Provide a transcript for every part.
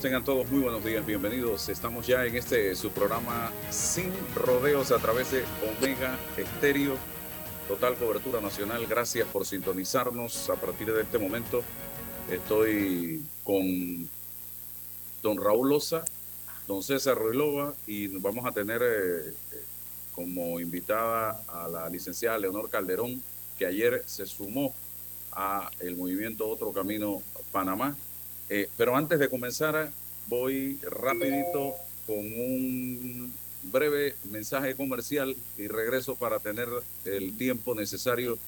Tengan todos muy buenos días, bienvenidos. Estamos ya en este su programa Sin Rodeos a través de Omega Estéreo, total cobertura nacional. Gracias por sintonizarnos. A partir de este momento estoy con don Raúl Loza, don César Ruilova y vamos a tener eh, como invitada a la licenciada Leonor Calderón, que ayer se sumó a el movimiento Otro Camino Panamá eh, pero antes de comenzar, voy rapidito con un breve mensaje comercial y regreso para tener el tiempo necesario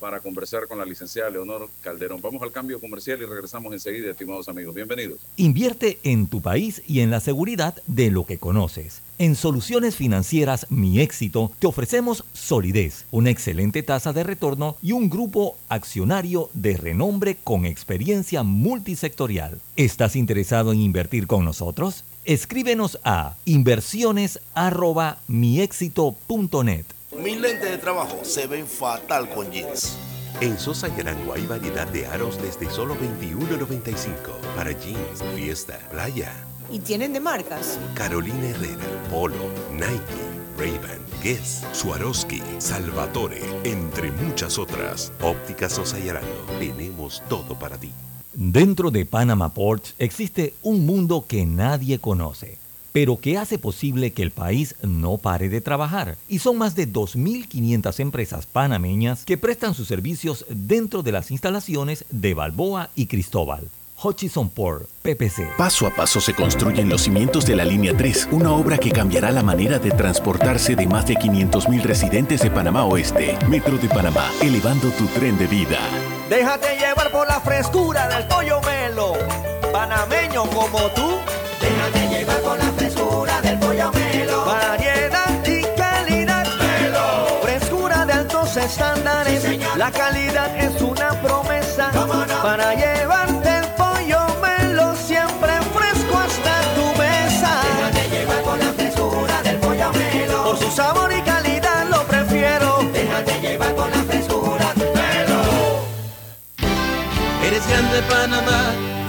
para conversar con la licenciada Leonor Calderón. Vamos al cambio comercial y regresamos enseguida, estimados amigos. Bienvenidos. Invierte en tu país y en la seguridad de lo que conoces. En Soluciones Financieras Mi Éxito te ofrecemos solidez, una excelente tasa de retorno y un grupo accionario de renombre con experiencia multisectorial. ¿Estás interesado en invertir con nosotros? Escríbenos a inversiones@miexito.net. Mis lentes de trabajo se ven fatal con jeans. En Sosa Yarango hay variedad de aros desde solo $21.95 para jeans, fiesta, playa. ¿Y tienen de marcas? Carolina Herrera, Polo, Nike, Ray-Ban, Guess, Swarovski, Salvatore, entre muchas otras. Óptica Sosa Yarango, tenemos todo para ti. Dentro de Panama Ports existe un mundo que nadie conoce pero que hace posible que el país no pare de trabajar. Y son más de 2.500 empresas panameñas que prestan sus servicios dentro de las instalaciones de Balboa y Cristóbal. Hutchison Port, PPC. Paso a paso se construyen los cimientos de la Línea 3, una obra que cambiará la manera de transportarse de más de 500.000 residentes de Panamá Oeste. Metro de Panamá, elevando tu tren de vida. Déjate llevar por la frescura del pollo melo, panameño como tú. Estándares. la calidad es una promesa. Para llevarte el pollo melo siempre fresco hasta tu mesa. Déjate llevar por la frescura del pollo melo. Por su sabor y calidad lo prefiero. Déjate llevar por la frescura. Melo. Eres grande Panamá,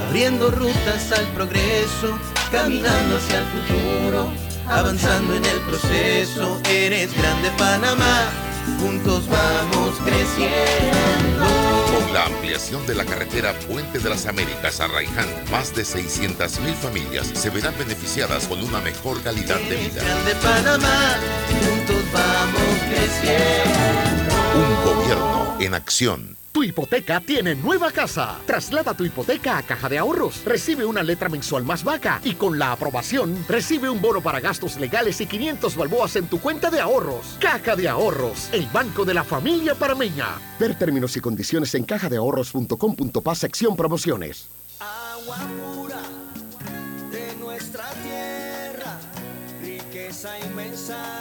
abriendo rutas al progreso caminando hacia el futuro, avanzando en el proceso. Eres grande Panamá, juntos vamos creciendo. Con la ampliación de la carretera Puente de las Américas a Raiján, más de 600.000 familias se verán beneficiadas con una mejor calidad de vida. Grande Panamá, juntos vamos creciendo. Un gobierno en acción. Tu hipoteca tiene nueva casa. Traslada tu hipoteca a Caja de Ahorros. Recibe una letra mensual más vaca y con la aprobación recibe un bono para gastos legales y 500 balboas en tu cuenta de ahorros. Caja de Ahorros, el banco de la familia parameña. Ver términos y condiciones en cajadeahorros.com.pa sección promociones. Agua pura de nuestra tierra, riqueza inmensa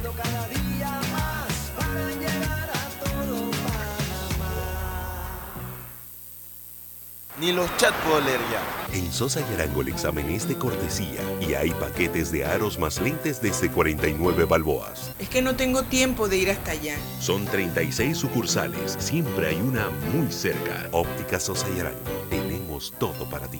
Ni los chats puedo leer ya. En Sosa y Arango el examen es de cortesía y hay paquetes de aros más lentes desde 49 balboas. Es que no tengo tiempo de ir hasta allá. Son 36 sucursales, siempre hay una muy cerca. Óptica Sosa y Arango, tenemos todo para ti.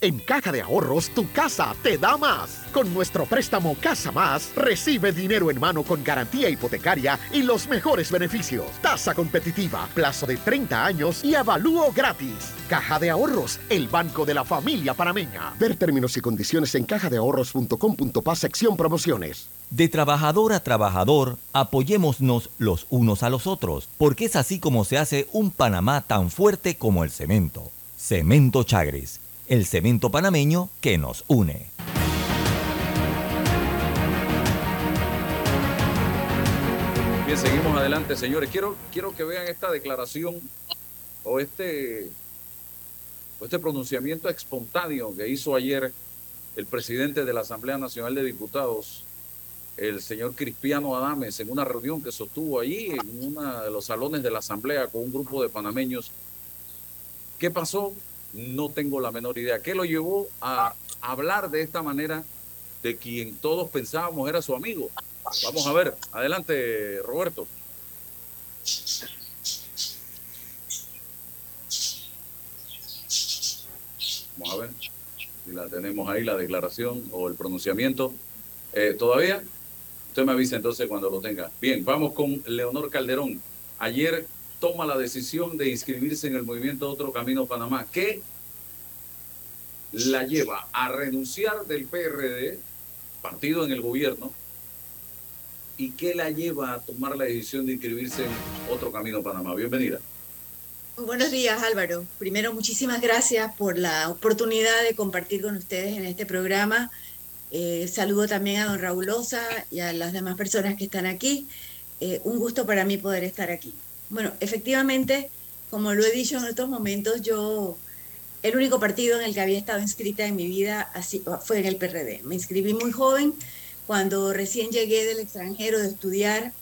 En Caja de Ahorros, tu casa te da más. Con nuestro préstamo Casa Más, recibe dinero en mano con garantía hipotecaria y los mejores beneficios. Tasa competitiva, plazo de 30 años y avalúo gratis. Caja de Ahorros, el banco de la familia panameña. Ver términos y condiciones en cajadeahorros.com.pa sección promociones. De trabajador a trabajador, apoyémonos los unos a los otros, porque es así como se hace un Panamá tan fuerte como el cemento. Cemento Chagres el cemento panameño que nos une. Bien, seguimos adelante, señores. Quiero, quiero que vean esta declaración o este, o este pronunciamiento espontáneo que hizo ayer el presidente de la Asamblea Nacional de Diputados, el señor Cristiano Adames, en una reunión que sostuvo allí en uno de los salones de la Asamblea con un grupo de panameños. ¿Qué pasó? No tengo la menor idea. ¿Qué lo llevó a hablar de esta manera de quien todos pensábamos era su amigo? Vamos a ver. Adelante, Roberto. Vamos a ver si la tenemos ahí, la declaración o el pronunciamiento. Eh, ¿Todavía? Usted me avisa entonces cuando lo tenga. Bien, vamos con Leonor Calderón. Ayer toma la decisión de inscribirse en el movimiento Otro Camino Panamá. ¿Qué la lleva a renunciar del PRD, partido en el gobierno, y qué la lleva a tomar la decisión de inscribirse en Otro Camino Panamá? Bienvenida. Buenos días Álvaro. Primero, muchísimas gracias por la oportunidad de compartir con ustedes en este programa. Eh, saludo también a don Raúl Osa y a las demás personas que están aquí. Eh, un gusto para mí poder estar aquí. Bueno, efectivamente, como lo he dicho en otros momentos, yo, el único partido en el que había estado inscrita en mi vida así, fue en el PRD. Me inscribí muy joven, cuando recién llegué del extranjero de estudiar,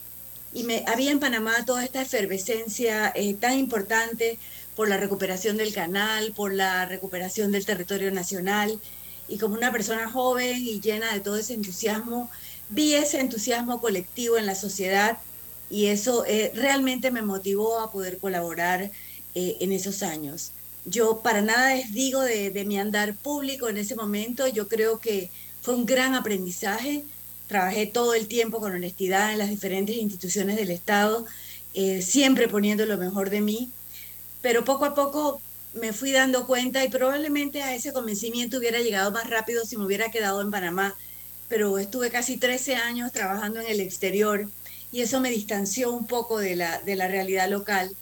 y me, había en Panamá toda esta efervescencia eh, tan importante por la recuperación del canal, por la recuperación del territorio nacional, y como una persona joven y llena de todo ese entusiasmo, vi ese entusiasmo colectivo en la sociedad y eso eh, realmente me motivó a poder colaborar eh, en esos años. Yo para nada les digo de, de, mi andar público en ese momento, yo creo que fue un gran aprendizaje, trabajé todo el tiempo con honestidad en las diferentes instituciones del Estado, eh, siempre poniendo lo mejor de mí, pero poco a poco me fui dando cuenta y probablemente a ese convencimiento hubiera llegado más rápido si me hubiera quedado en Panamá, pero estuve casi 13 años trabajando en el exterior y eso me distanció un poco de la, de la realidad local.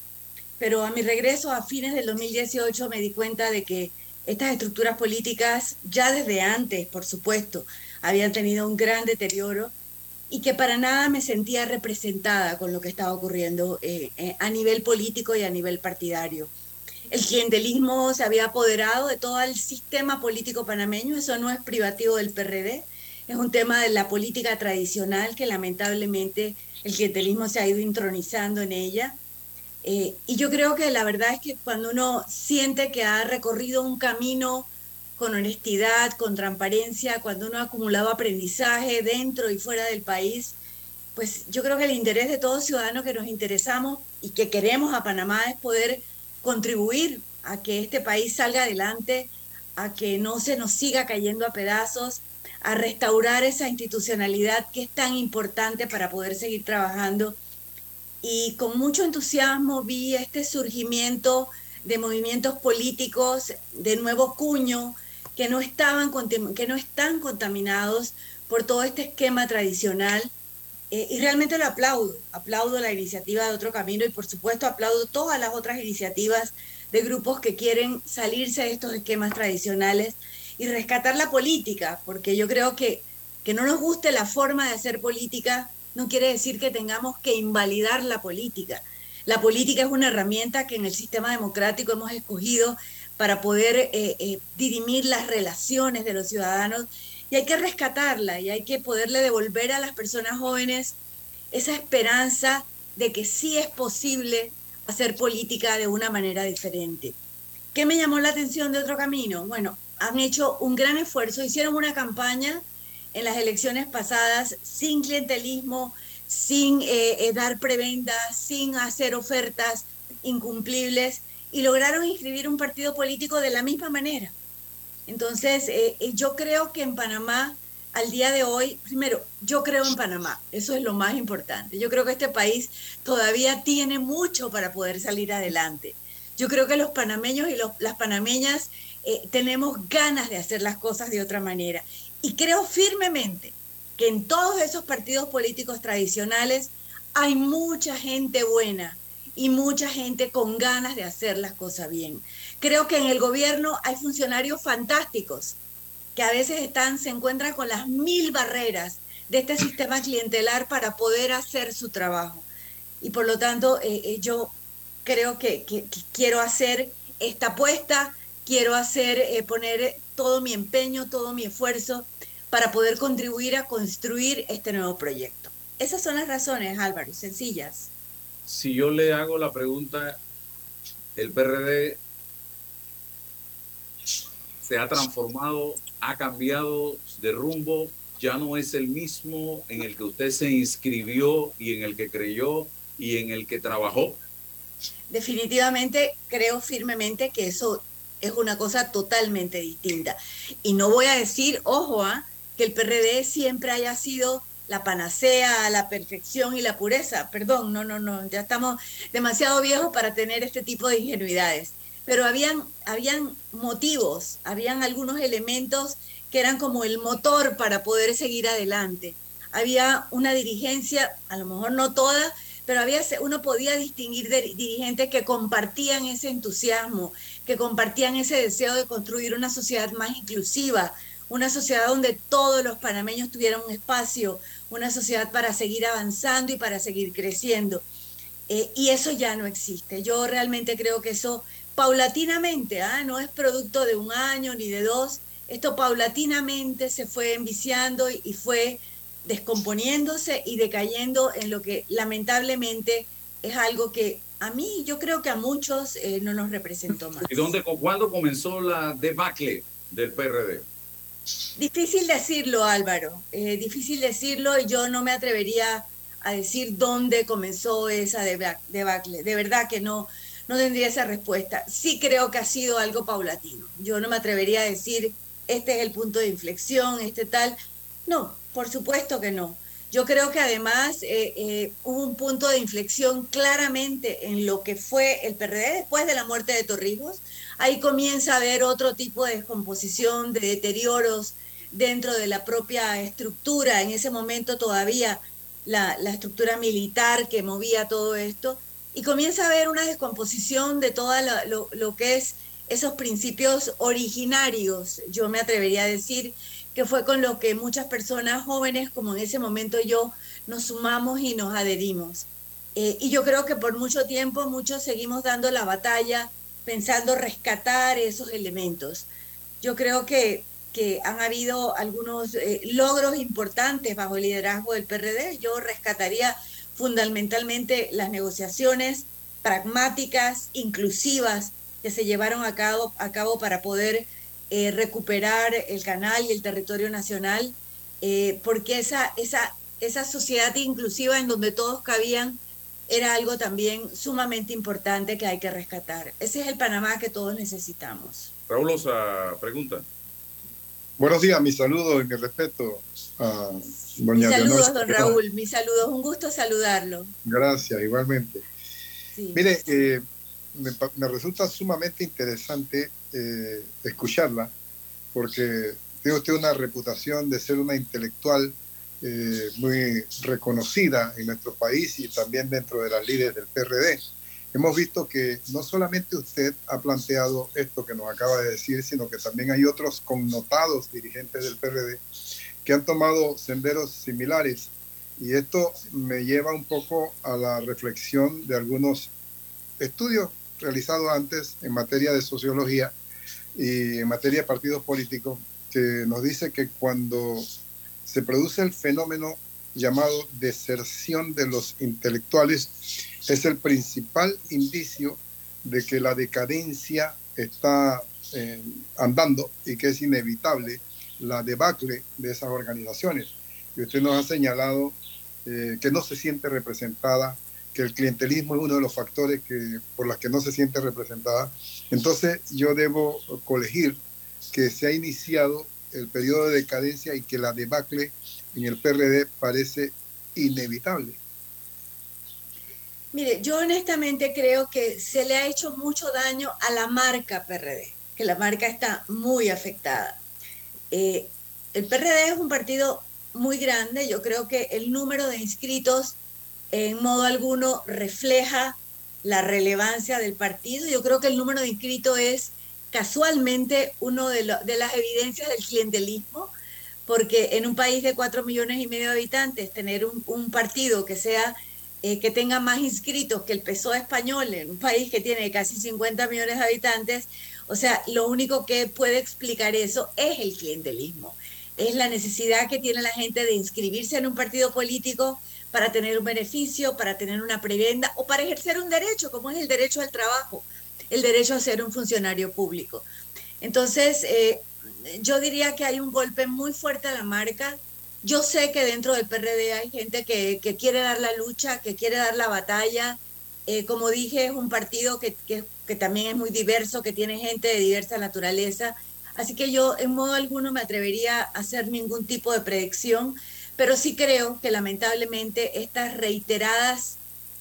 Pero a mi regreso a fines del 2018 me di cuenta de que estas estructuras políticas, ya desde antes, por supuesto, habían tenido un gran deterioro y que para nada me sentía representada con lo que estaba ocurriendo eh, eh, a nivel político y a nivel partidario. El clientelismo se había apoderado de todo el sistema político panameño, eso no es privativo del PRD, es un tema de la política tradicional que lamentablemente el clientelismo se ha ido intronizando en ella. Eh, y yo creo que la verdad es que cuando uno siente que ha recorrido un camino con honestidad, con transparencia, cuando uno ha acumulado aprendizaje dentro y fuera del país, pues yo creo que el interés de todos ciudadanos que nos interesamos y que queremos a Panamá es poder contribuir a que este país salga adelante, a que no se nos siga cayendo a pedazos, a restaurar esa institucionalidad que es tan importante para poder seguir trabajando. Y con mucho entusiasmo vi este surgimiento de movimientos políticos de nuevo cuño que no, estaban, que no están contaminados por todo este esquema tradicional. Eh, y realmente lo aplaudo, aplaudo la iniciativa de Otro Camino y por supuesto aplaudo todas las otras iniciativas de grupos que quieren salirse de estos esquemas tradicionales y rescatar la política, porque yo creo que que no nos guste la forma de hacer política no quiere decir que tengamos que invalidar la política. La política es una herramienta que en el sistema democrático hemos escogido para poder eh, eh, dirimir las relaciones de los ciudadanos y hay que rescatarla y hay que poderle devolver a las personas jóvenes esa esperanza de que sí es posible hacer política de una manera diferente. ¿Qué me llamó la atención de otro camino? Bueno, han hecho un gran esfuerzo, hicieron una campaña en las elecciones pasadas sin clientelismo, sin eh, eh, dar prebendas, sin hacer ofertas incumplibles y lograron inscribir un partido político de la misma manera. Entonces, eh, yo creo que en Panamá, al día de hoy, primero, yo creo en Panamá, eso es lo más importante. Yo creo que este país todavía tiene mucho para poder salir adelante. Yo creo que los panameños y las panameñas eh, tenemos ganas de hacer las cosas de otra manera. Y creo firmemente que en todos esos partidos políticos tradicionales hay mucha gente buena y mucha gente con ganas de hacer las cosas bien. Creo que en el gobierno hay funcionarios fantásticos que a veces están, se encuentran con las mil barreras de este sistema clientelar para poder hacer su trabajo. Y por lo tanto, eh, eh, yo creo que, quiero hacer esta apuesta quiero hacer, eh, poner todo mi empeño, todo mi esfuerzo para poder contribuir a construir este nuevo proyecto. Esas son las razones, Álvaro, sencillas. Si yo le hago la pregunta, el PRD se ha transformado, ha cambiado de rumbo, ya no es el mismo en el que usted se inscribió y en el que creyó y en el que trabajó. Definitivamente creo firmemente que eso es una cosa totalmente distinta. Y no voy a decir, ojo, ¿ah? que el PRD siempre haya sido la panacea, la perfección y la pureza. Perdón, no, no, no, ya estamos demasiado viejos para tener este tipo de ingenuidades. Pero habían, habían motivos, habían algunos elementos que eran como el motor para poder seguir adelante. Había una dirigencia, a lo mejor no toda, pero había, uno podía distinguir de dirigentes que compartían ese entusiasmo, que compartían ese deseo de construir una sociedad más inclusiva, una sociedad donde todos los panameños tuvieran un espacio, una sociedad para seguir avanzando y para seguir creciendo. Eh, y eso ya no existe. Yo realmente creo que eso paulatinamente, ¿ah? no es producto de un año ni de dos, esto paulatinamente se fue enviciando y fue descomponiéndose y decayendo en lo que lamentablemente es algo que a mí, yo creo que a muchos eh, no nos representó más. ¿Y dónde, cuándo comenzó la debacle del PRD? Difícil decirlo, Álvaro, eh, difícil decirlo y yo no me atrevería a decir dónde comenzó esa debacle. De verdad que no, no tendría esa respuesta. Sí creo que ha sido algo paulatino. Yo no me atrevería a decir, este es el punto de inflexión, este tal. No, por supuesto que no. Yo creo que además eh, eh, hubo un punto de inflexión claramente en lo que fue el PRD después de la muerte de Torrijos. Ahí comienza a haber otro tipo de descomposición, de deterioros dentro de la propia estructura. En ese momento todavía la, estructura militar que movía todo esto. Y comienza a haber una descomposición de todo lo, lo que es esos principios originarios, yo me atrevería a decir, que fue con lo que muchas personas jóvenes, como en ese momento yo, nos sumamos y nos adherimos. Eh, y yo creo que por mucho tiempo muchos seguimos dando la batalla pensando rescatar esos elementos. Yo creo que, que han habido algunos eh, logros importantes bajo el liderazgo del PRD. Yo rescataría fundamentalmente las negociaciones pragmáticas, inclusivas, que se llevaron a cabo, a cabo para poder eh, recuperar el canal y el territorio nacional, eh, porque esa, esa, esa sociedad inclusiva en donde todos cabían era algo también sumamente importante que hay que rescatar. Ese es el Panamá que todos necesitamos. Raúl Osa, pregunta. Buenos días, mis saludos y mi respeto a doña Mis saludos, don Raúl, mis saludos. Un gusto saludarlo. Gracias, igualmente. Mire, eh, me, resulta sumamente interesante eh, escucharla, porque tiene usted una reputación de ser una intelectual eh, muy reconocida en nuestro país y también dentro de las líderes del PRD. Hemos visto que no solamente usted ha planteado esto que nos acaba de decir, sino que también hay otros connotados dirigentes del PRD que han tomado senderos similares. Y esto me lleva un poco a la reflexión de algunos estudios realizado antes en materia de sociología y en materia de partidos políticos, que nos dice que cuando se produce el fenómeno llamado deserción de los intelectuales, es el principal indicio de que la decadencia está eh, andando y que es inevitable la debacle de esas organizaciones. Y usted nos ha señalado eh, que no se siente representada que el clientelismo es uno de los factores que, por los que no se siente representada. Entonces yo debo colegir que se ha iniciado el periodo de decadencia y que la debacle en el PRD parece inevitable. Mire, yo honestamente creo que se le ha hecho mucho daño a la marca PRD, que la marca está muy afectada. Eh, el PRD es un partido muy grande, yo creo que el número de inscritos en modo alguno refleja la relevancia del partido. Yo creo que el número de inscritos es casualmente uno de, las evidencias del clientelismo, porque en un país de cuatro millones y medio de habitantes, tener un, partido que sea eh, que tenga más inscritos que el PSOE español, en un país que tiene casi 50 millones de habitantes, o sea, lo único que puede explicar eso es el clientelismo. Es la necesidad que tiene la gente de inscribirse en un partido político para tener un beneficio, para tener una prebenda o para ejercer un derecho, como es el derecho al trabajo, el derecho a ser un funcionario público. Entonces, eh, yo diría que hay un golpe muy fuerte a la marca. Yo sé que dentro del PRD hay gente que, quiere dar la lucha, que quiere dar la batalla. Eh, como dije, es un partido que, que también es muy diverso, que tiene gente de diversa naturaleza. Así que yo en modo alguno me atrevería a hacer ningún tipo de predicción pero sí creo que lamentablemente estas reiteradas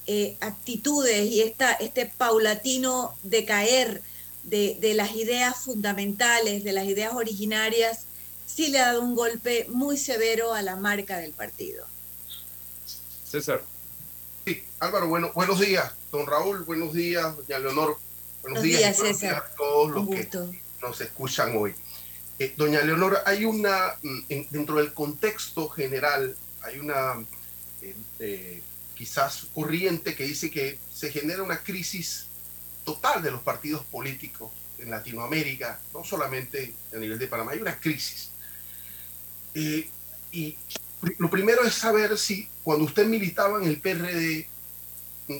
eh, actitudes y esta, este paulatino decaer de, de las ideas fundamentales, de las ideas originarias, sí le ha dado un golpe muy severo a la marca del partido. César. Sí, Álvaro, bueno, buenos días, don Raúl, buenos días, doña Leonor, buenos, días, César. a todos los que nos escuchan hoy. Eh, doña Leonora, hay una, mm, dentro del contexto general, hay una eh, eh, quizás corriente que dice que se genera una crisis total de los partidos políticos en Latinoamérica, no solamente a nivel de Panamá, hay una crisis. y lo primero es saber si cuando usted militaba en el PRD,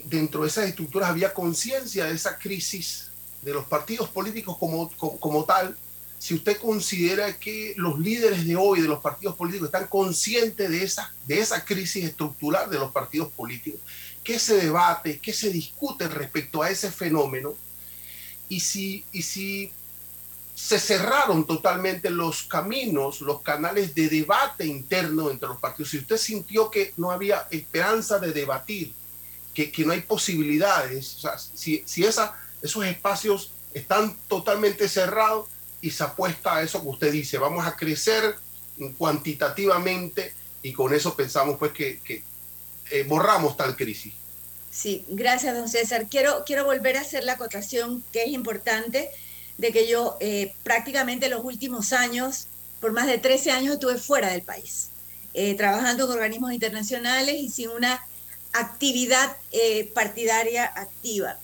dentro de esas estructuras había conciencia de esa crisis de los partidos políticos como, como tal si usted considera que los líderes de hoy de los partidos políticos están conscientes de esa, de esa crisis estructural de los partidos políticos, qué se debate, qué se discute respecto a ese fenómeno, y si, y si se cerraron totalmente los caminos, los canales de debate interno entre los partidos, si usted sintió que no había esperanza de debatir, que, que no hay posibilidades, o sea, si, si esa, esos espacios están totalmente cerrados, y se apuesta a eso que usted dice, vamos a crecer cuantitativamente y con eso pensamos pues que, eh, borramos tal crisis. Sí, gracias, don César. Quiero, quiero volver a hacer la acotación que es importante de que yo eh, prácticamente los últimos años por más de 13 años estuve fuera del país, eh, trabajando con organismos internacionales y sin una actividad eh, partidaria activa.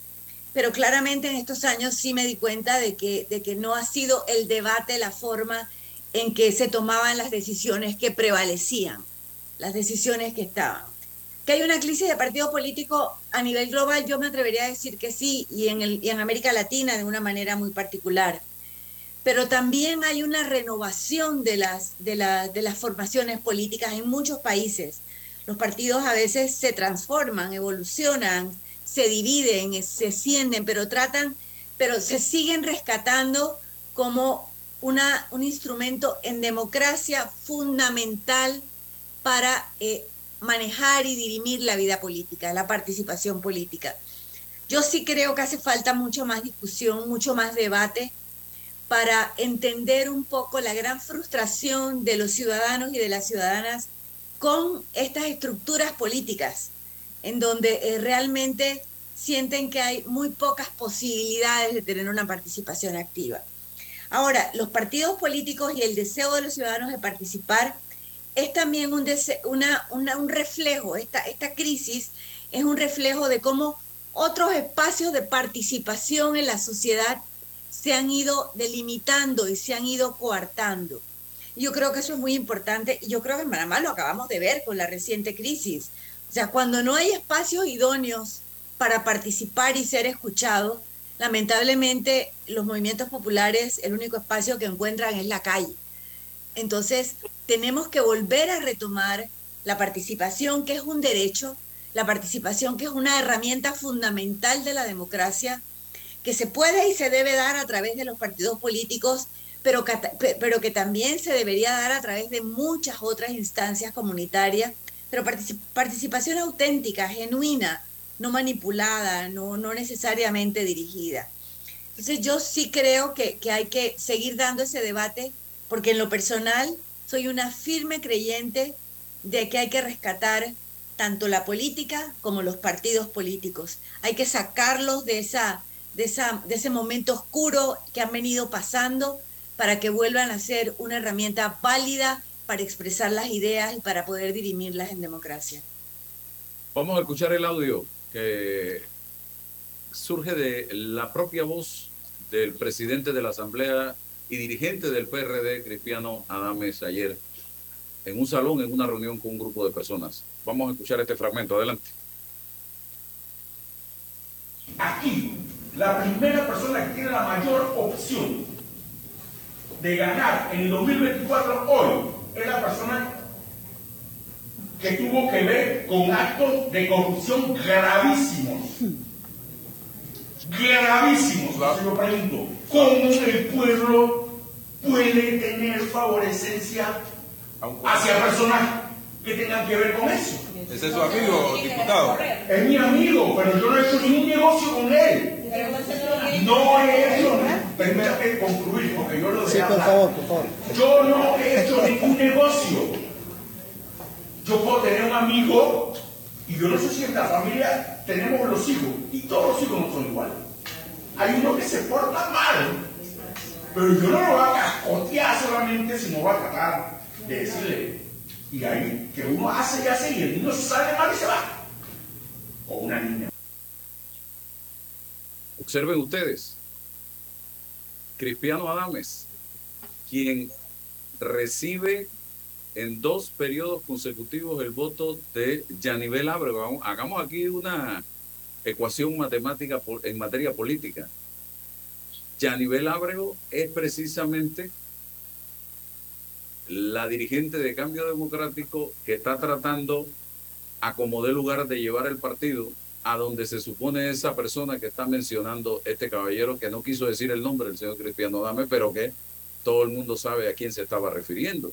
Pero claramente en estos años sí me di cuenta de que, de que no ha sido el debate la forma en que se tomaban las decisiones que prevalecían, las decisiones que estaban. Que hay una crisis de partido político a nivel global, yo me atrevería a decir que sí, y en, el, y en América Latina de una manera muy particular pero también hay una renovación de las, de, de las formaciones políticas en muchos países. Los partidos a veces se transforman, evolucionan, se dividen, se ascienden, pero tratan, pero se siguen rescatando como una, un instrumento en democracia fundamental para eh, manejar y dirimir la vida política, la participación política. Yo sí creo que hace falta mucho más discusión, mucho más debate para entender un poco la gran frustración de los ciudadanos y de las ciudadanas con estas estructuras políticas, en donde eh, realmente sienten que hay muy pocas posibilidades de tener una participación activa. Ahora, los partidos políticos y el deseo de los ciudadanos de participar es también un, una, un reflejo, esta, esta crisis es un reflejo de cómo otros espacios de participación en la sociedad se han ido delimitando y se han ido coartando. Yo creo que eso es muy importante y yo creo que en Panamá lo acabamos de ver con la reciente crisis. O sea, cuando no hay espacios idóneos para participar y ser escuchados, lamentablemente los movimientos populares, el único espacio que encuentran es la calle. Entonces, tenemos que volver a retomar la participación, que es un derecho, la participación, que es una herramienta fundamental de la democracia, que se puede y se debe dar a través de los partidos políticos, pero que, pero que también se debería dar a través de muchas otras instancias comunitarias, pero participación auténtica, genuina, no manipulada, no, necesariamente dirigida. Entonces yo sí creo que, hay que seguir dando ese debate, porque en lo personal soy una firme creyente de que hay que rescatar tanto la política como los partidos políticos. Hay que sacarlos de de ese momento oscuro que han venido pasando para que vuelvan a ser una herramienta válida para expresar las ideas y para poder dirimirlas en democracia. Vamos a escuchar el audio que surge de la propia voz del presidente de la Asamblea y dirigente del PRD, Cristiano Adames, ayer en un salón, en una reunión con un grupo de personas. Vamos a escuchar este fragmento. Adelante. Aquí la primera persona que tiene la mayor opción de ganar en el 2024 hoy es la persona que tuvo que ver con actos de corrupción gravísimos. Gravísimos. Yo pregunto, ¿cómo el pueblo puede tener favorecencia hacia personas que tengan que ver con eso? ¿Ese es su amigo, diputado? Es mi amigo, pero yo no he hecho ningún negocio con él. No he hecho, permítame concluir porque yo lo Sí, por favor, por favor. Yo no he hecho ningún negocio. Yo puedo tener un amigo y yo no sé si en la familia tenemos los hijos y todos los hijos no son iguales. Hay uno que se porta mal, pero yo no lo voy a cascotear solamente, sino voy a tratar de decirle, y ahí que uno hace y hace y el niño se sale mal y se va. O una niña. Observen ustedes, Cristiano Adames, quien recibe en dos periodos consecutivos el voto de Yanivel Ábrego. Hagamos aquí una ecuación matemática en materia política. Yanivel Ábrego es precisamente la dirigente de Cambio Democrático que está tratando a como de lugar de llevar el partido a donde se supone esa persona que está mencionando este caballero, que no quiso decir el nombre del señor Cristiano Dame, pero que todo el mundo sabe a quién se estaba refiriendo.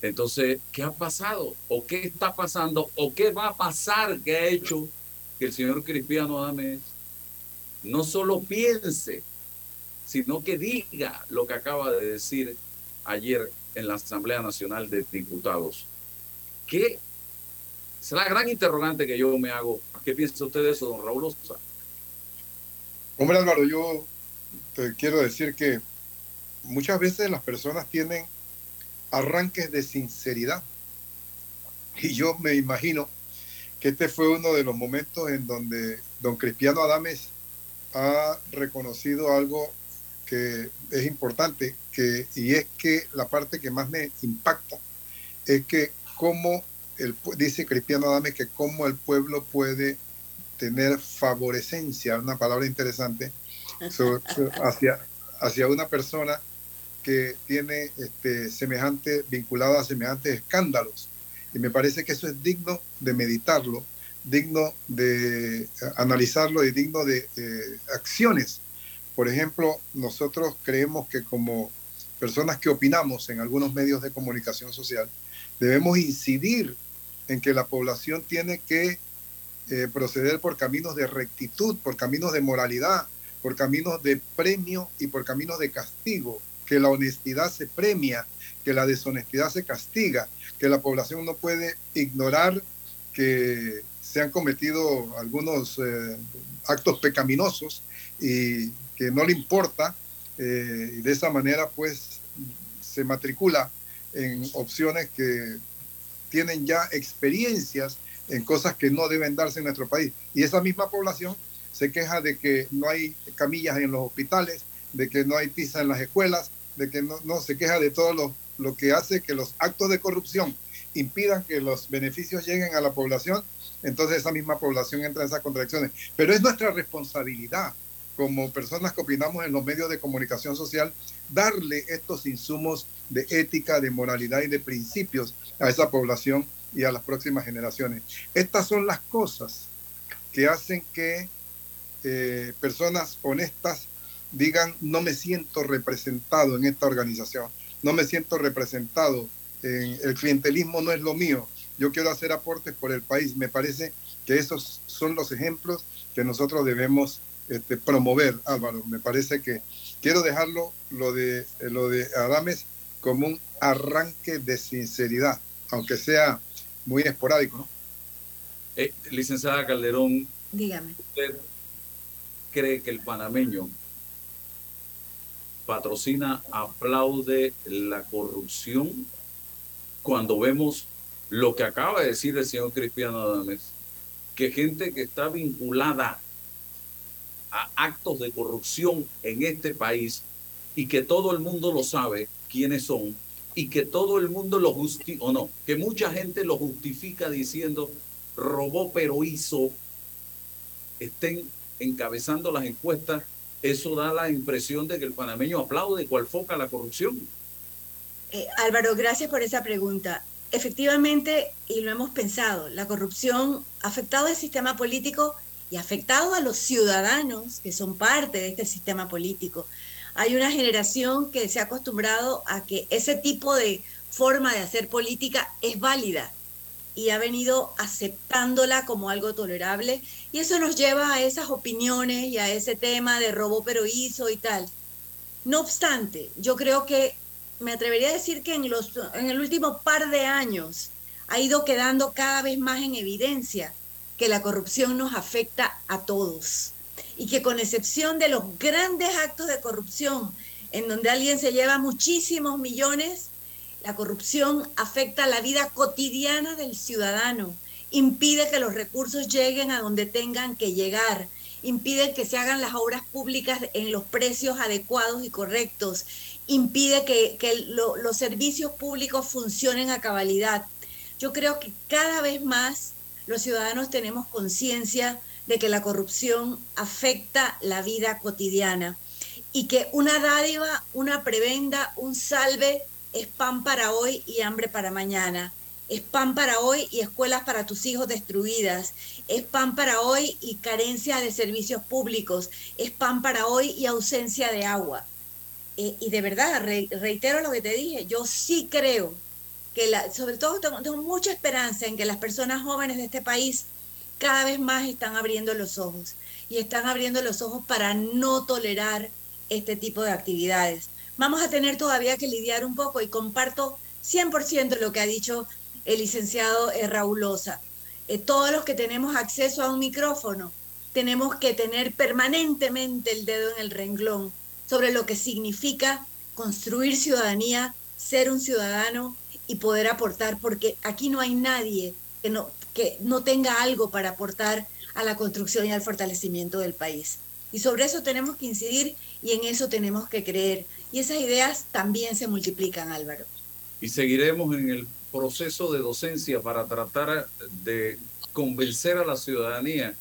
Entonces, ¿qué ha pasado? ¿O qué está pasando? ¿O qué va a pasar que ha hecho que el señor Cristiano Adame no solo piense, sino que diga lo que acaba de decir ayer en la Asamblea Nacional de Diputados? ¿Qué es la gran interrogante que yo me hago. ¿Qué piensa usted de eso, don Raúl Osa? Hombre Álvaro, yo te quiero decir que muchas veces las personas tienen arranques de sinceridad. Y yo me imagino que este fue uno de los momentos en donde don Cristiano Adames ha reconocido algo que es importante, que, y es que la parte que más me impacta es que como el, dice Cristiano Adames que cómo el pueblo puede tener favorecencia, una palabra interesante, hacia, hacia una persona que tiene este, semejante, vinculada a semejantes escándalos. Y me parece que eso es digno de meditarlo, digno de eh, analizarlo y digno de eh, acciones. Por ejemplo, nosotros creemos que como personas que opinamos en algunos medios de comunicación social, debemos incidir en que la población tiene que eh, proceder por caminos de rectitud, por caminos de moralidad, por caminos de premio y por caminos de castigo, que la honestidad se premia, que la deshonestidad se castiga, que la población no puede ignorar que se han cometido algunos eh, actos pecaminosos y que no le importa eh, y de esa manera pues se matricula en opciones que tienen ya experiencias en cosas que no deben darse en nuestro país. Y esa misma población se queja de que no hay camillas en los hospitales, de que no hay pizza en las escuelas, de que no, no se queja de todo lo, lo que hace que los actos de corrupción impidan que los beneficios lleguen a la población, entonces esa misma población entra en esas contradicciones. Pero es nuestra responsabilidad como personas que opinamos en los medios de comunicación social, darle estos insumos de ética, de moralidad y de principios a esa población y a las próximas generaciones. Estas son las cosas que hacen que eh, personas honestas digan, no me siento representado en esta organización, no me siento representado, en, el clientelismo no es lo mío, yo quiero hacer aportes por el país. Me parece que esos son los ejemplos que nosotros debemos este, promover, Álvaro. Me parece que quiero dejarlo lo de, lo de Adames como un arranque de sinceridad, aunque sea muy esporádico. ¿no? Eh, licenciada Calderón, dígame. ¿Usted cree que el panameño patrocina, aplaude la corrupción cuando vemos lo que acaba de decir el señor Cristiano Adames, que gente que está vinculada a actos de corrupción en este país y que todo el mundo lo sabe quiénes son y que todo el mundo lo justifica, o no, que mucha gente lo justifica diciendo robó pero hizo, estén encabezando las encuestas, eso da la impresión de que el panameño aplaude cual foca la corrupción. Eh, Álvaro, gracias por esa pregunta. Efectivamente, y lo hemos pensado, la corrupción ha afectado al sistema político y afectado a los ciudadanos que son parte de este sistema político. Hay una generación que se ha acostumbrado a que ese tipo de forma de hacer política es válida y ha venido aceptándola como algo tolerable y eso nos lleva a esas opiniones y a ese tema de robo pero hizo y tal. No obstante, yo creo que me atrevería a decir que en, los, en el último par de años ha ido quedando cada vez más en evidencia que la corrupción nos afecta a todos y que con excepción de los grandes actos de corrupción en donde alguien se lleva muchísimos millones, la corrupción afecta la vida cotidiana del ciudadano, impide que los recursos lleguen a donde tengan que llegar, impide que se hagan las obras públicas en los precios adecuados y correctos, impide que, los servicios públicos funcionen a cabalidad. Yo creo que cada vez más los ciudadanos tenemos conciencia de que la corrupción afecta la vida cotidiana y que una dádiva, una prebenda, un salve es pan para hoy y hambre para mañana. Es pan para hoy y escuelas para tus hijos destruidas. Es pan para hoy y carencia de servicios públicos. Es pan para hoy y ausencia de agua. Eh, y de verdad, reitero lo que te dije, yo sí creo sobre todo tengo, mucha esperanza en que las personas jóvenes de este país cada vez más están abriendo los ojos y están abriendo los ojos para no tolerar este tipo de actividades. Vamos a tener todavía que lidiar un poco y comparto 100% lo que ha dicho el licenciado eh, Raúl Osa. Eh, todos los que tenemos acceso a un micrófono tenemos que tener permanentemente el dedo en el renglón sobre lo que significa construir ciudadanía, ser un ciudadano y poder aportar, porque aquí no hay nadie que no, que no tenga algo para aportar a la construcción y al fortalecimiento del país. Y sobre eso tenemos que incidir y en eso tenemos que creer. Y esas ideas también se multiplican, Álvaro. Y seguiremos en el proceso de docencia para tratar de convencer a la ciudadanía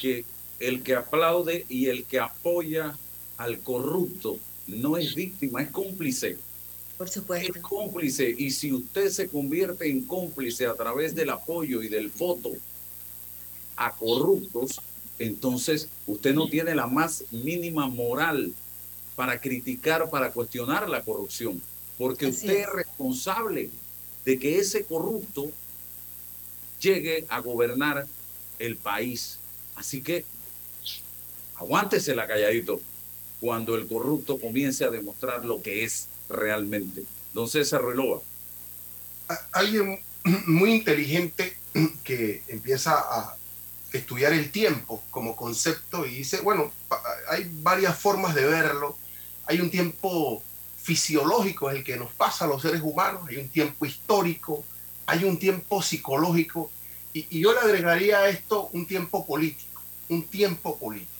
que el que aplaude y el que apoya al corrupto no es víctima, es cómplice. Por supuesto. Es cómplice. Y si usted se convierte en cómplice a través del apoyo y del voto a corruptos, entonces usted no tiene la más mínima moral para criticar, para cuestionar la corrupción, porque usted es responsable de que ese corrupto llegue a gobernar el país. Así que aguántese la calladito cuando el corrupto comience a demostrar lo que es realmente. Don César Relova. Alguien muy inteligente que empieza a estudiar el tiempo como concepto y dice, bueno, hay varias formas de verlo. Hay un tiempo fisiológico, el que nos pasa a los seres humanos, hay un tiempo histórico, hay un tiempo psicológico y, yo le agregaría a esto un tiempo político, un tiempo político.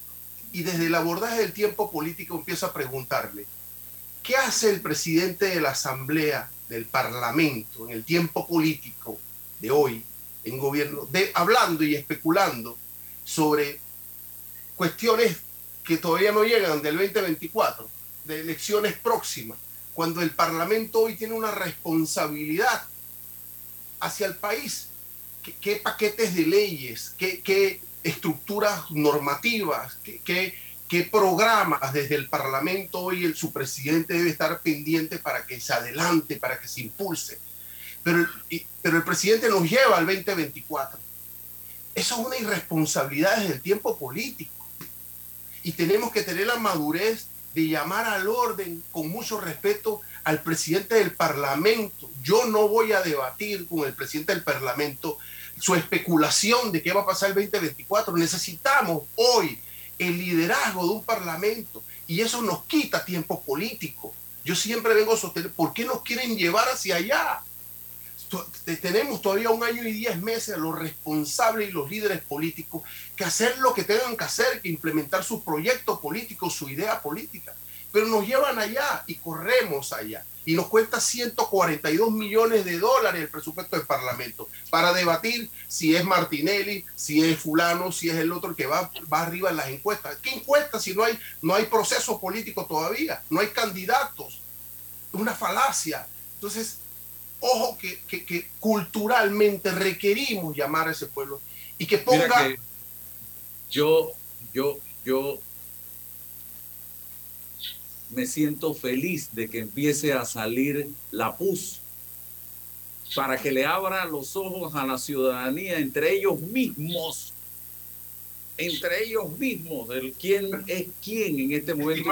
Y desde el abordaje del tiempo político empiezo a preguntarme, ¿qué hace el presidente de la Asamblea, del Parlamento, en el tiempo político de hoy, en gobierno, de, hablando y especulando sobre cuestiones que todavía no llegan del 2024, de elecciones próximas, cuando el Parlamento hoy tiene una responsabilidad hacia el país? ¿Qué, paquetes de leyes, qué, estructuras normativas, qué, qué programas desde el Parlamento hoy el, su presidente debe estar pendiente para que se adelante, para que se impulse? pero, pero el presidente nos lleva al 2024. Eso es una irresponsabilidad desde el tiempo político. Y tenemos que tener la madurez de llamar al orden con mucho respeto al presidente del Parlamento. Yo no voy a debatir con el presidente del Parlamento su especulación de qué va a pasar el 2024. Necesitamos hoy el liderazgo de un Parlamento y eso nos quita tiempo político. Yo siempre vengo a sostener, ¿por qué nos quieren llevar hacia allá? tenemos todavía un año y diez meses a los responsables y los líderes políticos que hacer lo que tengan que hacer, que implementar su proyecto político, su idea política. Pero nos llevan allá y corremos allá. Y nos cuesta 142 millones de dólares el presupuesto del Parlamento para debatir si es Martinelli, si es fulano, si es el otro que va, va arriba en las encuestas. ¿Qué encuestas si no hay, no hay proceso político todavía? No hay candidatos. Una falacia. Entonces, ojo que, que, culturalmente requerimos llamar a ese pueblo y que ponga... yo, yo, yo me siento feliz de que empiece a salir la PUS para que le abra los ojos a la ciudadanía entre ellos mismos entre ellos mismos, del quién es quién en este momento.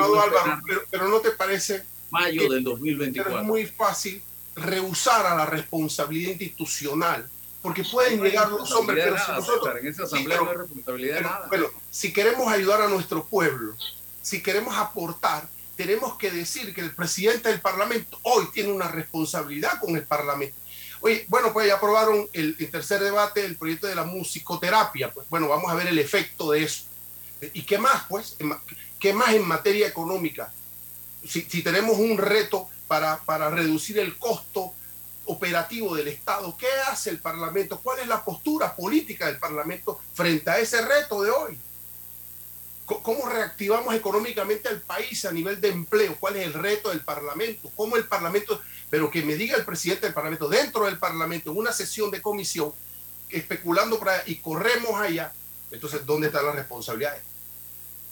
pero, pero, no te parece mayo del 2024. es muy fácil rehusar a la responsabilidad institucional, porque pueden llegar los hombres, pero si nosotros, en esa asamblea no hay responsabilidad nada. Bueno, si queremos ayudar a nuestro pueblo, si queremos aportar, tenemos que decir que el presidente del Parlamento hoy tiene una responsabilidad con el Parlamento. Oye, bueno, pues ya aprobaron el, el tercer debate del proyecto de la musicoterapia. Pues bueno, vamos a ver el efecto de eso. ¿Y qué más, pues? ¿Qué más en materia económica? Si, si tenemos un reto para, para reducir el costo operativo del Estado. ¿Qué hace el Parlamento? ¿Cuál es la postura política del Parlamento frente a ese reto de hoy? ¿Cómo reactivamos económicamente al país a nivel de empleo? ¿Cuál es el reto del Parlamento? ¿Cómo el Parlamento, pero que me diga el presidente del Parlamento, dentro del Parlamento, en una sesión de comisión, especulando para y corremos allá, entonces, ¿dónde están las responsabilidades?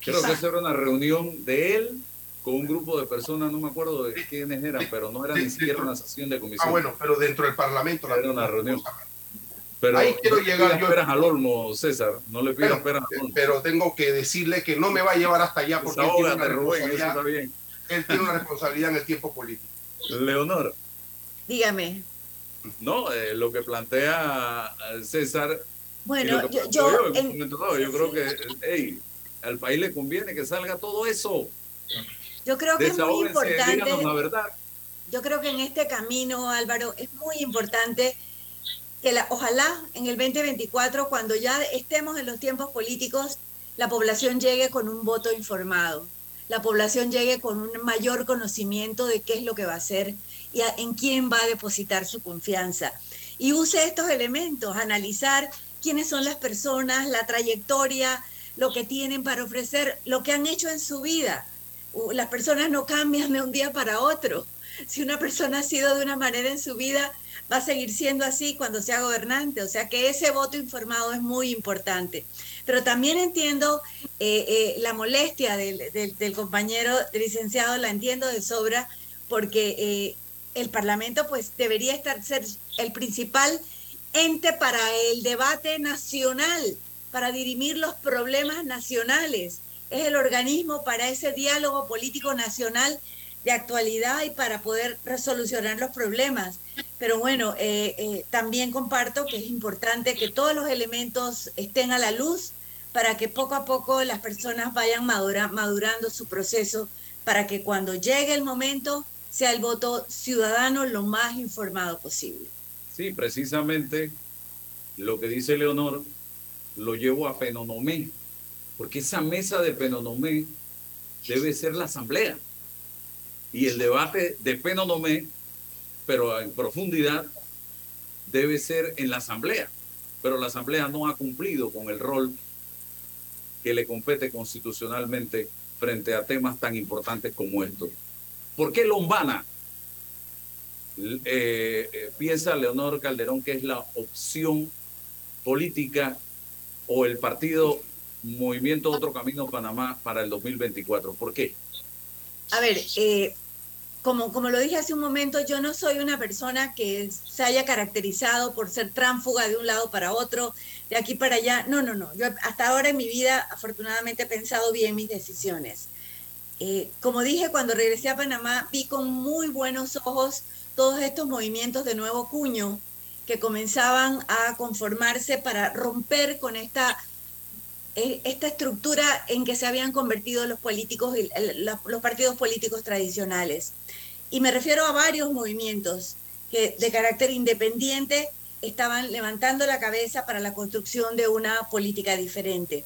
Creo que será una reunión de él con un grupo de personas, no me acuerdo de quiénes eran, pero no era ni siquiera una sesión de comisión. Ah, bueno, pero dentro del Parlamento. era una reunión. Pero Ahí quiero llegar yo. esperas al olmo, César. No le pidas esperas al olmo. Pero tengo que decirle que no me va a llevar hasta allá porque él tiene, una Rubén, eso está bien. él tiene una responsabilidad en el tiempo político. Leonor. Dígame. No, eh, lo que plantea César. Bueno, yo, yo, yo, en... yo, creo que hey, al país le conviene que salga todo eso Yo creo que es muy importante. La verdad. Yo creo que en este camino, Álvaro, es muy importante que ojalá en el 2024, cuando ya estemos en los tiempos políticos, la población llegue con un voto informado, la población llegue con un mayor conocimiento de qué es lo que va a hacer y en quién va a depositar su confianza. Y use estos elementos, analizar quiénes son las personas, la trayectoria, lo que tienen para ofrecer, lo que han hecho en su vida. Las personas no cambian de un día para otro. Si una persona ha sido de una manera en su vida, va a seguir siendo así cuando sea gobernante. O sea que ese voto informado es muy importante. Pero también entiendo eh, eh, la molestia del, compañero licenciado, la entiendo de sobra, porque eh, el Parlamento pues debería estar ser el principal ente para el debate nacional, para dirimir los problemas nacionales. Es el organismo para ese diálogo político nacional de actualidad y para poder resolucionar los problemas. Pero bueno, eh, eh, también comparto que es importante que todos los elementos estén a la luz para que poco a poco las personas vayan madurando su proceso, para que cuando llegue el momento sea el voto ciudadano lo más informado posible. Sí, precisamente lo que dice Leonor lo llevo a Penonomé, porque esa mesa de Penonomé debe ser la asamblea. Y el debate de Penonomé, pero en profundidad, debe ser en la asamblea. Pero la asamblea no ha cumplido con el rol que le compete constitucionalmente frente a temas tan importantes como estos. ¿Por qué Lombana? Eh, eh, piensa Leonor Calderón que es la opción política o el partido Movimiento Otro Camino Panamá para el 2024. ¿Por qué? A ver, eh, como, como lo dije hace un momento, yo no soy una persona que se haya caracterizado por ser tránfuga de un lado para otro, de aquí para allá. No, no, no. Yo hasta ahora en mi vida afortunadamente he pensado bien mis decisiones. Eh, como dije, cuando regresé a Panamá, vi con muy buenos ojos todos estos movimientos de nuevo cuño que comenzaban a conformarse para romper con esta, esta estructura en que se habían convertido los políticos, los partidos políticos tradicionales. Y me refiero a varios movimientos que de carácter independiente estaban levantando la cabeza para la construcción de una política diferente.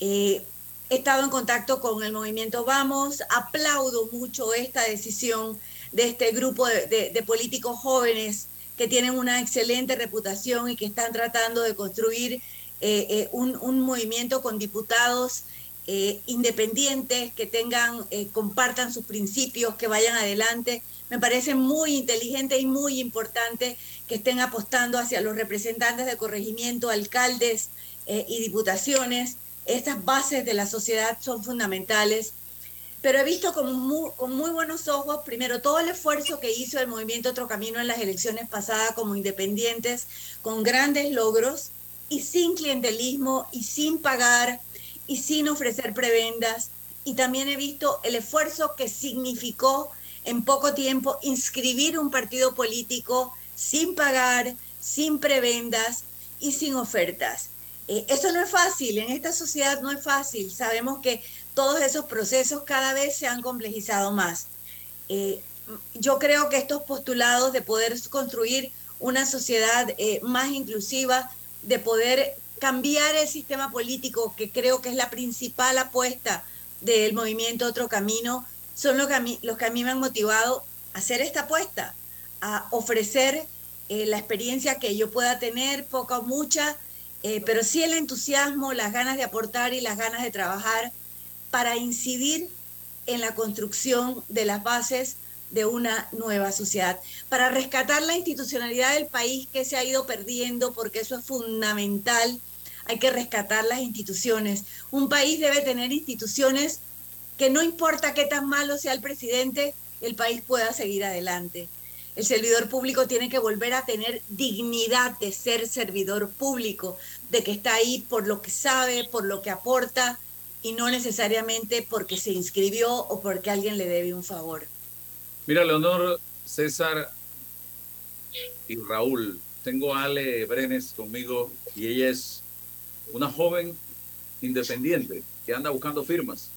Eh, He estado en contacto con el movimiento Vamos, aplaudo mucho esta decisión de este grupo de, políticos jóvenes que tienen una excelente reputación y que están tratando de construir eh, eh, un, movimiento con diputados eh, independientes que tengan, compartan sus principios, que vayan adelante. Me parece muy inteligente y muy importante que estén apostando hacia los representantes de corregimiento, alcaldes y diputaciones estas bases de la sociedad son fundamentales, pero he visto con muy, con muy buenos ojos, primero, todo el esfuerzo que hizo el movimiento Otro Camino en las elecciones pasadas como independientes, con grandes logros y sin clientelismo y sin pagar y sin ofrecer prebendas. Y también he visto el esfuerzo que significó en poco tiempo inscribir un partido político sin pagar, sin prebendas y sin ofertas. Eh, eso no es fácil, en esta sociedad no es fácil. Sabemos que todos esos procesos cada vez se han complejizado más. Eh, yo creo que estos postulados de poder construir una sociedad eh, más inclusiva, de poder cambiar el sistema político, que creo que es la principal apuesta del movimiento Otro Camino, son los que a mí, los que a mí me han motivado a hacer esta apuesta, a ofrecer la experiencia que yo pueda tener, poca o mucha, eh, pero sí el entusiasmo, las ganas de aportar y las ganas de trabajar para incidir en la construcción de las bases de una nueva sociedad, para rescatar la institucionalidad del país que se ha ido perdiendo, porque eso es fundamental, hay que rescatar las instituciones. Un país debe tener instituciones que no importa qué tan malo sea el presidente, el país pueda seguir adelante. El servidor público tiene que volver a tener dignidad de ser servidor público, de que está ahí por lo que sabe, por lo que aporta y no necesariamente porque se inscribió o porque alguien le debe un favor. Mira, Leonor, César y Raúl, tengo a Ale Brenes conmigo y ella es una joven independiente que anda buscando firmas.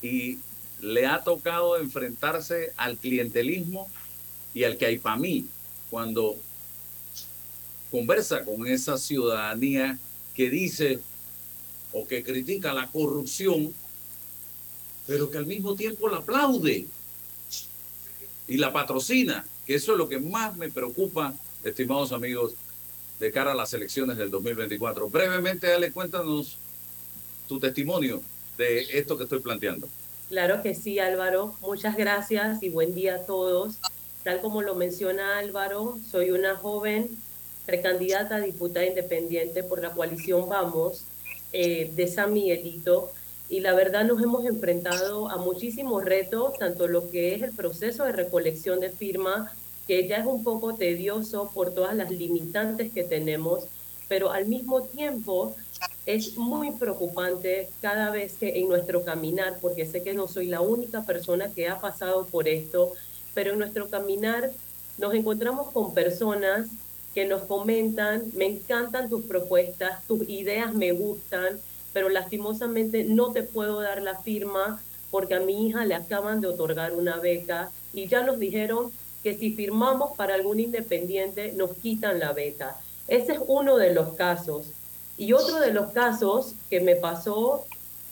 Y le ha tocado enfrentarse al clientelismo y al que hay para mí cuando conversa con esa ciudadanía que dice o que critica la corrupción, pero que al mismo tiempo la aplaude y la patrocina, que eso es lo que más me preocupa, estimados amigos, de cara a las elecciones del 2024. Brevemente, dale, cuéntanos tu testimonio de esto que estoy planteando. Claro que sí, Álvaro. Muchas gracias y buen día a todos. Tal como lo menciona Álvaro, soy una joven precandidata a diputada independiente por la coalición Vamos eh, de San Miguelito y la verdad nos hemos enfrentado a muchísimos retos, tanto lo que es el proceso de recolección de firmas, que ya es un poco tedioso por todas las limitantes que tenemos, pero al mismo tiempo es muy preocupante cada vez que en nuestro caminar, porque sé que no soy la única persona que ha pasado por esto, pero en nuestro caminar nos encontramos con personas que nos comentan, me encantan tus propuestas, tus ideas me gustan, pero lastimosamente no te puedo dar la firma porque a mi hija le acaban de otorgar una beca y ya nos dijeron que si firmamos para algún independiente nos quitan la beca. Ese es uno de los casos. Y otro de los casos que me pasó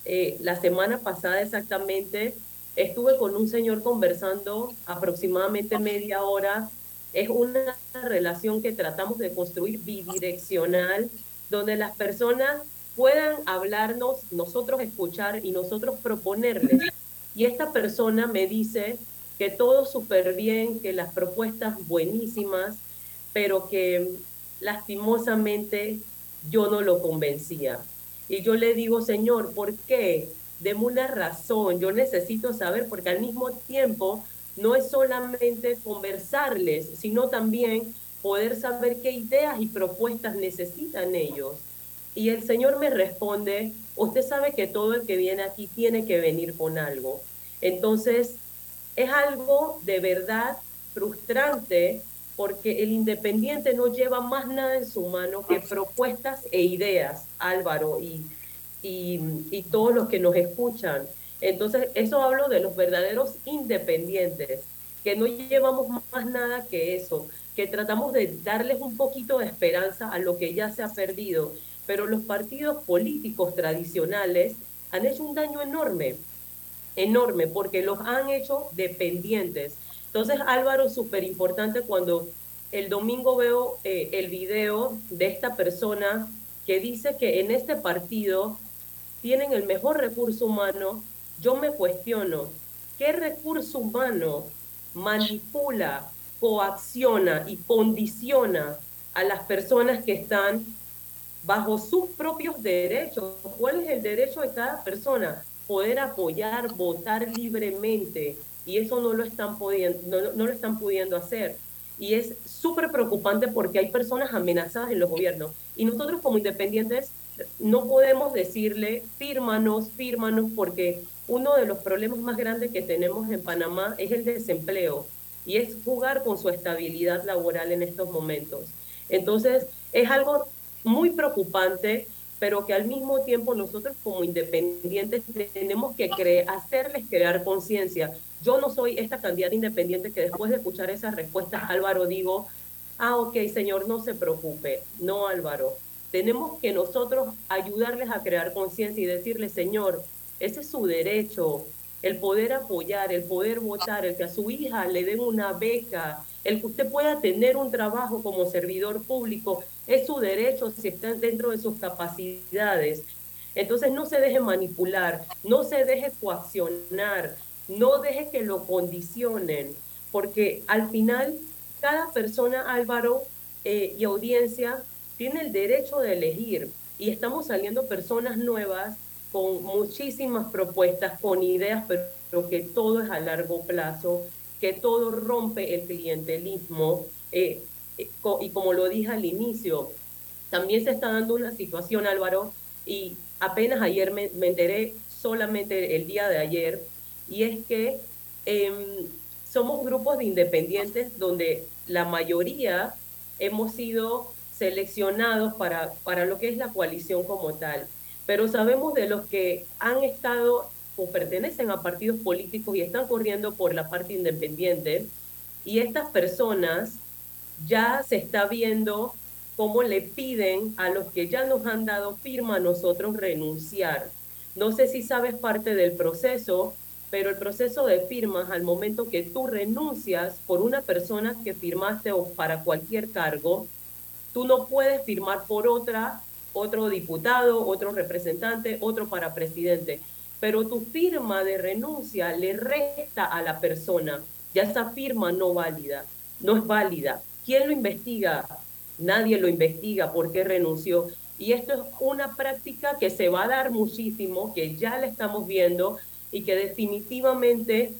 eh, la semana pasada exactamente Estuve con un señor conversando aproximadamente media hora. Es una relación que tratamos de construir bidireccional, donde las personas puedan hablarnos, nosotros escuchar y nosotros proponerles. Y esta persona me dice que todo súper bien, que las propuestas buenísimas, pero que lastimosamente yo no lo convencía. Y yo le digo, Señor, ¿por qué? deme una razón, yo necesito saber, porque al mismo tiempo no es solamente conversarles, sino también poder saber qué ideas y propuestas necesitan ellos. Y el Señor me responde, usted sabe que todo el que viene aquí tiene que venir con algo. Entonces, es algo de verdad frustrante porque el independiente no lleva más nada en su mano que propuestas e ideas, Álvaro. Y y, todos los que nos escuchan. Entonces, eso hablo de los verdaderos independientes, que no llevamos más nada que eso, que tratamos de darles un poquito de esperanza a lo que ya se ha perdido. Pero los partidos políticos tradicionales han hecho un daño enorme, enorme, porque los han hecho dependientes. Entonces, Álvaro, súper importante cuando el domingo veo eh, el video de esta persona que dice que en este partido tienen el mejor recurso humano, yo me cuestiono, ¿qué recurso humano manipula, coacciona y condiciona a las personas que están bajo sus propios derechos? ¿Cuál es el derecho de cada persona? Poder apoyar, votar libremente. Y eso no lo están pudiendo, no, no lo están pudiendo hacer. Y es súper preocupante porque hay personas amenazadas en los gobiernos. Y nosotros como independientes no podemos decirle fírmanos, fírmanos, porque uno de los problemas más grandes que tenemos en Panamá es el desempleo y es jugar con su estabilidad laboral en estos momentos. Entonces, es algo muy preocupante, pero que al mismo tiempo nosotros como independientes tenemos que hacerles crear conciencia. Yo no soy esta candidata independiente que después de escuchar esas respuestas, Álvaro, digo, ah, ok, señor, no se preocupe. No, Álvaro, tenemos que nosotros ayudarles a crear conciencia y decirles, Señor, ese es su derecho, el poder apoyar, el poder votar, el que a su hija le den una beca, el que usted pueda tener un trabajo como servidor público, es su derecho si está dentro de sus capacidades. Entonces no se deje manipular, no se deje coaccionar, no deje que lo condicionen, porque al final cada persona, Álvaro eh, y audiencia, tiene el derecho de elegir y estamos saliendo personas nuevas con muchísimas propuestas, con ideas, pero que todo es a largo plazo, que todo rompe el clientelismo. Eh, eh, y como lo dije al inicio, también se está dando una situación, Álvaro, y apenas ayer me, enteré, solamente el día de ayer, y es que em, somos grupos de independientes donde la mayoría hemos sido seleccionados para, para lo que es la coalición como tal. Pero sabemos de los que han estado o pertenecen a partidos políticos y están corriendo por la parte independiente. Y estas personas ya se está viendo cómo le piden a los que ya nos han dado firma a nosotros renunciar. No sé si sabes parte del proceso, pero el proceso de firmas al momento que tú renuncias por una persona que firmaste o para cualquier cargo, tú no puedes firmar por otra, otro diputado, otro representante, otro para presidente, pero tu firma de renuncia le resta a la persona, ya esa firma no válida, no es válida. ¿Quién lo investiga? Nadie lo investiga por qué renunció. Y esto es una práctica que se va a dar muchísimo, que ya la estamos viendo y que definitivamente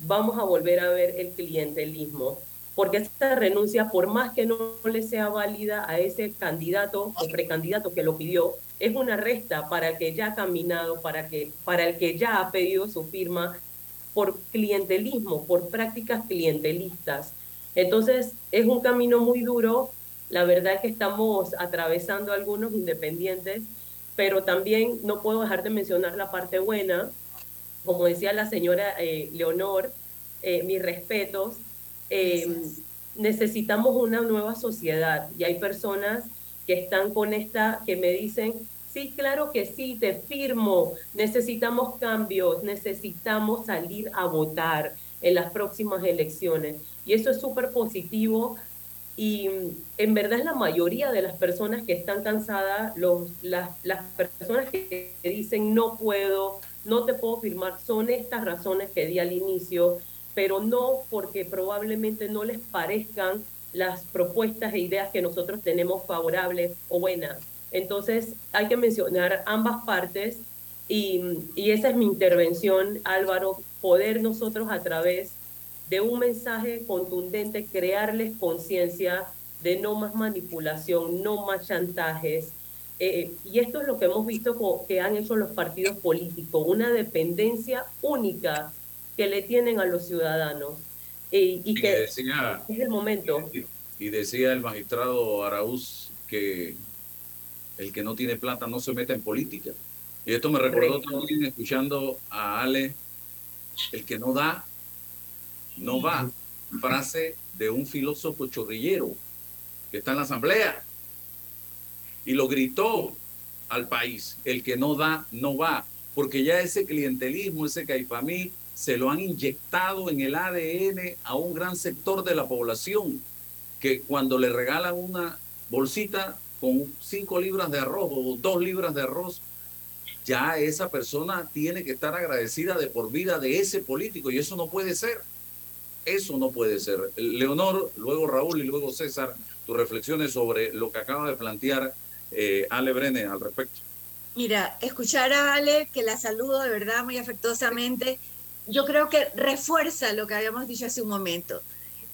vamos a volver a ver el clientelismo. Porque esta renuncia, por más que no le sea válida a ese candidato o precandidato que lo pidió, es una resta para el que ya ha caminado, para, que, para el que ya ha pedido su firma por clientelismo, por prácticas clientelistas. Entonces, es un camino muy duro. La verdad es que estamos atravesando algunos independientes, pero también no puedo dejar de mencionar la parte buena. Como decía la señora eh, Leonor, eh, mis respetos. Eh, necesitamos una nueva sociedad y hay personas que están con esta, que me dicen, sí, claro que sí, te firmo, necesitamos cambios, necesitamos salir a votar en las próximas elecciones. Y eso es súper positivo y en verdad es la mayoría de las personas que están cansadas, los, las, las personas que dicen no puedo, no te puedo firmar, son estas razones que di al inicio, pero no porque probablemente no les parezcan las propuestas e ideas que nosotros tenemos favorables o buenas. Entonces hay que mencionar ambas partes y, y esa es mi intervención, Álvaro, poder nosotros a través de un mensaje contundente, crearles conciencia de no más manipulación, no más chantajes. Eh, y esto es lo que hemos visto que han hecho los partidos políticos, una dependencia única que le tienen a los ciudadanos. Eh, y, que decía, es el momento. Y decía el magistrado Araúz que el que no tiene plata no se mete en política. Y esto me recordó también escuchando a Ale, el que no da no va. Frase de un filósofo chorrillero que está en la asamblea y lo gritó al país, el que no da, no va, porque ya ese clientelismo, ese caifamí, se lo han inyectado en el ADN a un gran sector de la población, que cuando le regalan una bolsita con cinco libras de arroz o dos libras de arroz, ya esa persona tiene que estar agradecida de por vida de ese político y eso no puede ser. Eso no puede ser. Leonor, luego Raúl y luego César, tus reflexiones sobre lo que acaba de plantear eh, Ale Brene al respecto. Mira, escuchar a Ale, que la saludo de verdad muy afectuosamente, yo creo que refuerza lo que habíamos dicho hace un momento.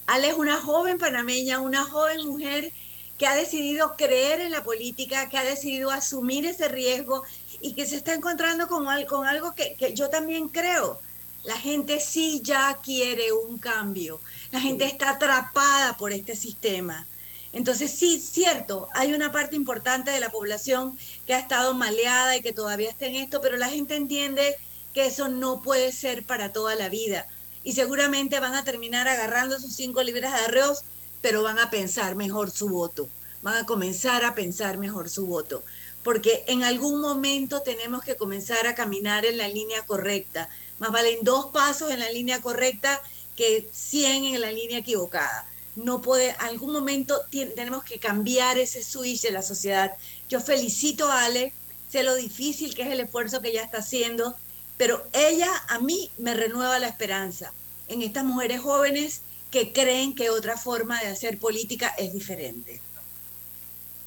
Ale es una joven panameña, una joven mujer que ha decidido creer en la política, que ha decidido asumir ese riesgo y que se está encontrando con, con algo que, que yo también creo la gente sí ya quiere un cambio. La gente está atrapada por este sistema. Entonces, sí, cierto, hay una parte importante de la población que ha estado maleada y que todavía está en esto, pero la gente entiende que eso no puede ser para toda la vida. Y seguramente van a terminar agarrando sus cinco libras de arroz, pero van a pensar mejor su voto. Van a comenzar a pensar mejor su voto. Porque en algún momento tenemos que comenzar a caminar en la línea correcta más valen dos pasos en la línea correcta que 100 en la línea equivocada. No puede, algún momento tenemos que cambiar ese switch de la sociedad. Yo felicito a Ale, sé lo difícil que es el esfuerzo que ella está haciendo, pero ella a mí me renueva la esperanza en estas mujeres jóvenes que creen que otra forma de hacer política es diferente.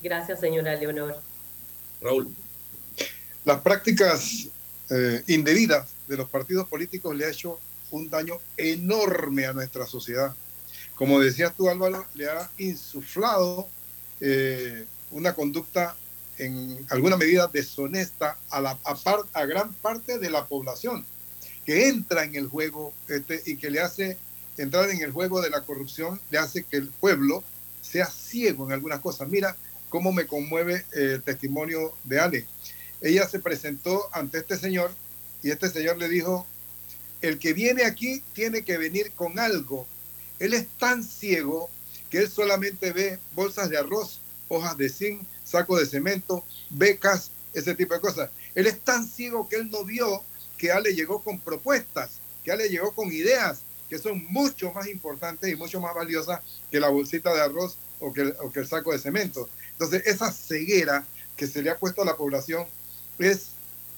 Gracias, señora Leonor. Raúl. Las prácticas eh, indebidas de los partidos políticos le ha hecho un daño enorme a nuestra sociedad. Como decías tú, Álvaro, le ha insuflado eh, una conducta en alguna medida deshonesta a, gran parte de la población que entra en el juego este, y que le hace entrar en el juego de la corrupción, le hace que el pueblo sea ciego en algunas cosas. Mira cómo me conmueve el testimonio de Ale. Ella se presentó ante este señor y este señor le dijo, el que viene aquí tiene que venir con algo. Él es tan ciego que él solamente ve bolsas de arroz, hojas de zinc, saco de cemento, becas, ese tipo de cosas. Él es tan ciego que él no vio que Ale llegó con propuestas, que Ale llegó con ideas que son mucho más importantes y mucho más valiosas que la bolsita de arroz o que, o que el saco de cemento. Entonces, esa ceguera que se le ha puesto a la población es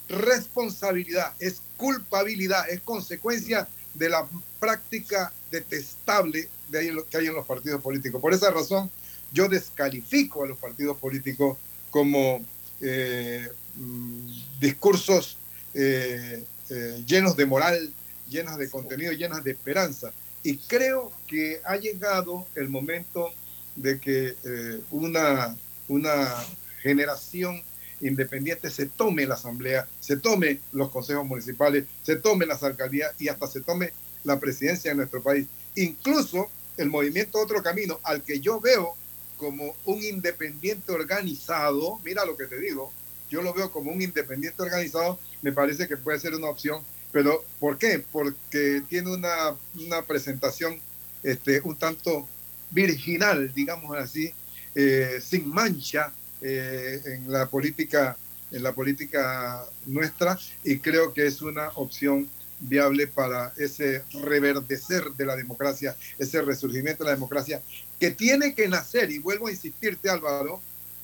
responsabilidad, es culpabilidad, es consecuencia de la práctica detestable de ahí que hay en los partidos políticos. Por esa razón, yo descalifico a los partidos políticos como eh, mm, discursos eh, eh, llenos de moral, llenos de contenido, llenos de esperanza. Y creo que ha llegado el momento de que una, una generación independiente se tome la asamblea, se tome los consejos municipales, se tome las alcaldías y hasta se tome la presidencia de nuestro país. Incluso el movimiento Otro Camino, al que yo veo como un independiente organizado, mira lo que te digo, yo lo veo como un independiente organizado, me parece que puede ser una opción, pero ¿por qué? Porque tiene una, una presentación este, un tanto virginal, digamos así, eh, sin mancha, eh, en la política en la política nuestra y creo que es una opción viable para ese reverdecer de la democracia, ese resurgimiento de la democracia que tiene que nacer, y vuelvo a insistirte Álvaro,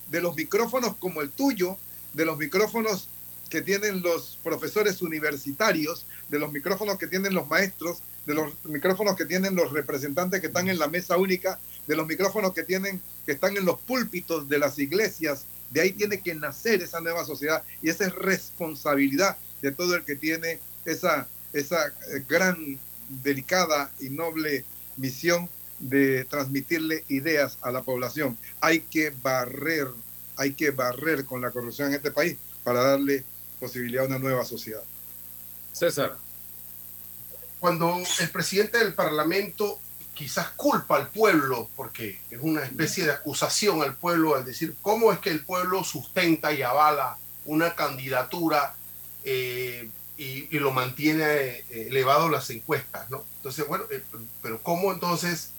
de los micrófonos como el tuyo, de los micrófonos que tienen los profesores universitarios, de los micrófonos que tienen los maestros, de los micrófonos que tienen los representantes que están en la mesa única de los micrófonos que tienen, que están en los púlpitos de las iglesias. De ahí tiene que nacer esa nueva sociedad y esa es responsabilidad de todo el que tiene esa, esa eh, gran, delicada y noble misión de transmitirle ideas a la población. Hay que barrer, hay que barrer con la corrupción en este país para darle posibilidad a una nueva sociedad. César. Cuando el presidente del Parlamento quizás culpa al pueblo, porque es una especie de acusación al pueblo al decir cómo es que el pueblo sustenta y avala una candidatura eh, y, lo mantiene eh, elevado las encuestas, ¿no? Entonces, bueno, eh, pero ¿cómo entonces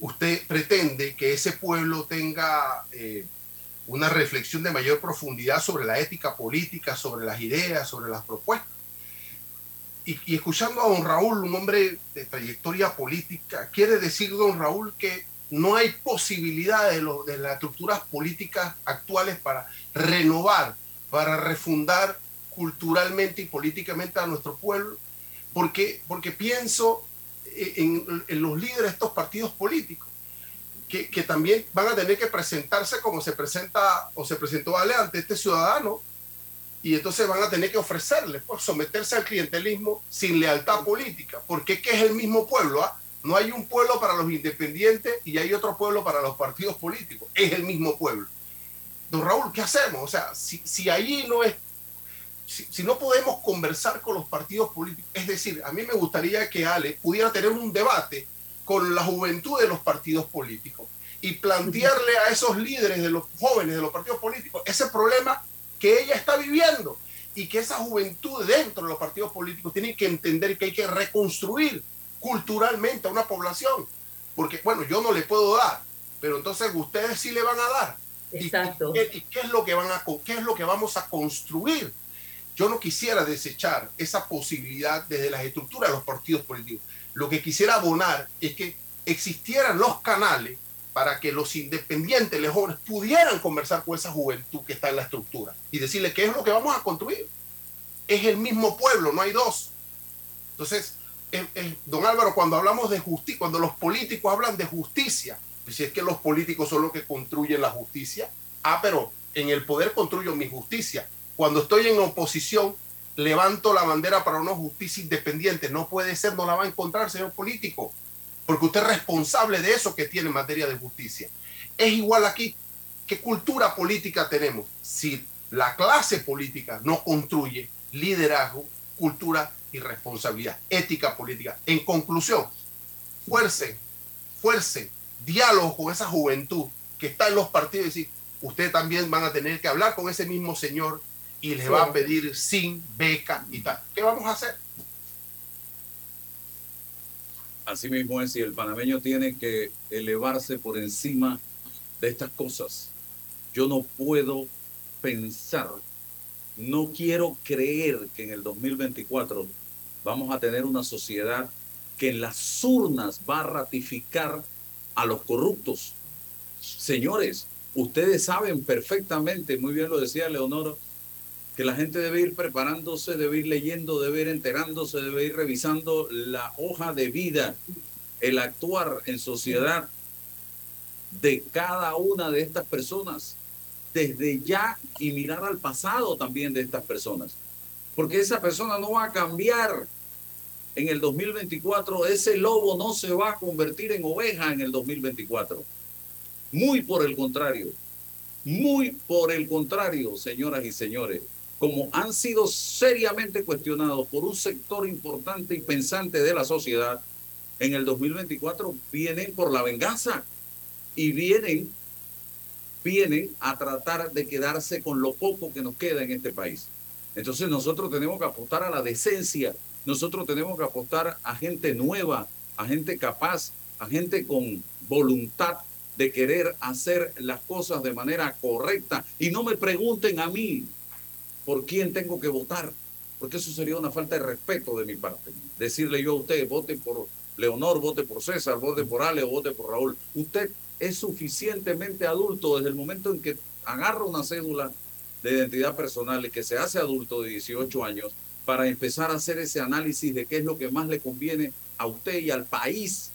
usted pretende que ese pueblo tenga una reflexión de mayor profundidad sobre la ética política, sobre las ideas, sobre las propuestas? y, escuchando a don Raúl, un hombre de trayectoria política, quiere decir don Raúl que no hay posibilidad de las estructuras políticas actuales para renovar, para refundar culturalmente y políticamente a nuestro pueblo, porque, porque pienso en, los líderes de estos partidos políticos, que, que, también van a tener que presentarse como se presenta o se presentó Ale ante este ciudadano y entonces van a tener que ofrecerle, pues, someterse al clientelismo sin lealtad política, porque es que es el mismo pueblo, ¿ah? No hay un pueblo para los independientes y hay otro pueblo para los partidos políticos, es el mismo pueblo. Don Raúl, ¿qué hacemos? O sea, si, si allí no es, si, si no podemos conversar con los partidos políticos, es decir, a mí me gustaría que Ale pudiera tener un debate con la juventud de los partidos políticos y plantearle a esos líderes de los jóvenes de los partidos políticos ese problema que ella está viviendo y que esa juventud dentro de los partidos políticos tiene que entender que hay que reconstruir culturalmente a una población. Porque, bueno, yo no le puedo dar, pero entonces ustedes sí le van a dar. Exacto. ¿Y, qué, es lo que van a, qué es lo que vamos a construir? Yo no quisiera desechar esa posibilidad desde las estructuras de los partidos políticos. Lo que quisiera abonar es que existieran los canales para que los independientes, los jóvenes, pudieran conversar con esa juventud que está en la estructura y decirle qué es lo que vamos a construir. Es el mismo pueblo, no hay dos. Entonces, don Álvaro, cuando hablamos de justicia, cuando los políticos hablan de justicia, pues si es que los políticos son los que construyen la justicia, ah, pero en el poder construyo mi justicia. Cuando estoy en oposición, levanto la bandera para una justicia independiente. No puede ser, no la va a encontrar, señor político porque usted es responsable de eso que tiene en materia de justicia. Es igual aquí. ¿Qué cultura política tenemos? Si la clase política no construye liderazgo, cultura y responsabilidad, ética política. En conclusión, fuercen, fuercen, diálogo con esa juventud que está en los partidos y decir, ustedes también van a tener que hablar con ese mismo señor y les va a pedir sin beca y tal. ¿Qué vamos a hacer? Así mismo es, y el panameño tiene que elevarse por encima de estas cosas. Yo no puedo pensar, no quiero creer que en el 2024 vamos a tener una sociedad que en las urnas va a ratificar a los corruptos. Señores, ustedes saben perfectamente, muy bien lo decía Leonoro, que la gente debe ir preparándose, debe ir leyendo, debe ir enterándose, debe ir revisando la hoja de vida, el actuar en sociedad de cada una de estas personas, desde ya y mirar al pasado también de estas personas. Porque esa persona no va a cambiar en el 2024, ese lobo no se va a convertir en oveja en el 2024. Muy por el contrario, muy por el contrario, señoras y señores, como han sido seriamente cuestionados por un sector importante y pensante de la sociedad, en el 2024 vienen por la venganza y vienen, vienen a tratar de quedarse con lo poco que nos queda en este país. Entonces nosotros tenemos que apostar a la decencia, nosotros tenemos que apostar a gente nueva, a gente capaz, a gente con voluntad de querer hacer las cosas de manera correcta. Y no me pregunten a mí por quién tengo que votar, porque eso sería una falta de respeto de mi parte. Decirle yo a usted, vote por Leonor, vote por César, vote por Ale vote por Raúl. Usted es suficientemente adulto desde el momento en que agarra una cédula de identidad personal y que se hace adulto de 18 años para empezar a hacer ese análisis de qué es lo que más le conviene a usted y al país.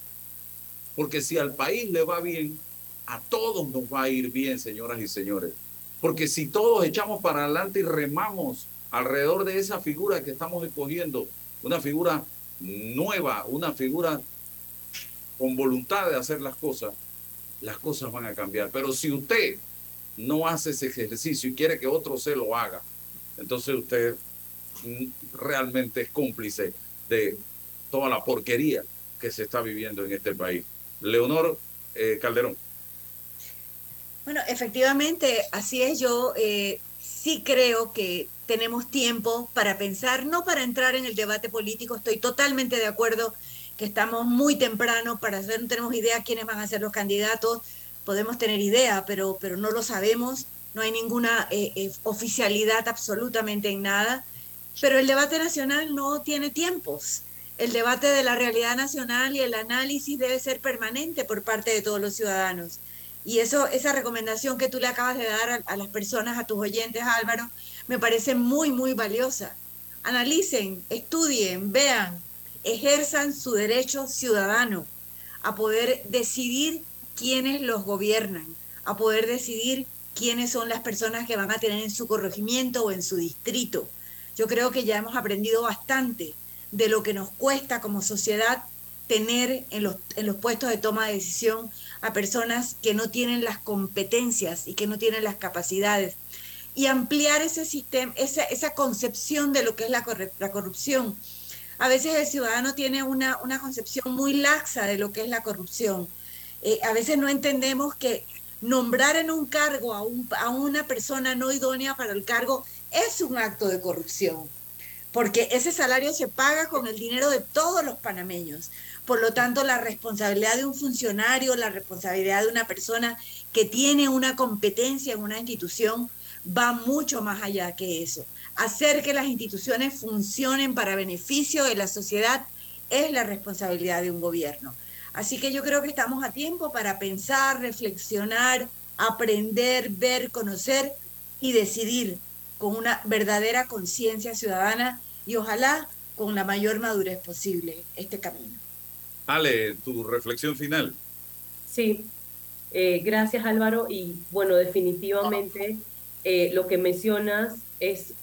Porque si al país le va bien, a todos nos va a ir bien, señoras y señores. Porque si todos echamos para adelante y remamos alrededor de esa figura que estamos escogiendo, una figura nueva, una figura con voluntad de hacer las cosas, las cosas van a cambiar. Pero si usted no hace ese ejercicio y quiere que otro se lo haga, entonces usted realmente es cómplice de toda la porquería que se está viviendo en este país. Leonor eh, Calderón. Bueno, efectivamente, así es. Yo eh, sí creo que tenemos tiempo para pensar, no para entrar en el debate político. Estoy totalmente de acuerdo que estamos muy temprano para hacer, no tenemos idea quiénes van a ser los candidatos. Podemos tener idea, pero, pero no lo sabemos. No hay ninguna eh, oficialidad absolutamente en nada. Pero el debate nacional no tiene tiempos. El debate de la realidad nacional y el análisis debe ser permanente por parte de todos los ciudadanos. Y eso, esa recomendación que tú le acabas de dar a, las personas, a tus oyentes, Álvaro, me parece muy, muy valiosa. Analicen, estudien, vean, ejerzan su derecho ciudadano a poder decidir quiénes los gobiernan, a poder decidir quiénes son las personas que van a tener en su corregimiento o en su distrito yo creo que ya hemos aprendido bastante de lo que nos cuesta como sociedad tener en los, en los puestos de toma de decisión a personas que no tienen las competencias y que no tienen las capacidades. Y ampliar ese sistema, esa, esa concepción de lo que es la, la corrupción. A veces el ciudadano tiene una, una, concepción muy laxa de lo que es la corrupción. Eh, a veces no entendemos que nombrar en un cargo a, un, a una persona no idónea para el cargo es un acto de corrupción, porque ese salario se paga con el dinero de todos los panameños. Por lo tanto, la responsabilidad de un funcionario, la responsabilidad de una persona que tiene una competencia en una institución va mucho más allá que eso. Hacer que las instituciones funcionen para beneficio de la sociedad es la responsabilidad de un gobierno. Así que yo creo que estamos a tiempo para pensar, reflexionar, aprender, ver, conocer y decidir con una verdadera conciencia ciudadana y ojalá con la mayor madurez posible este camino. Ale, tu reflexión final. Sí, eh, gracias Álvaro y bueno, definitivamente eh, lo que mencionas es,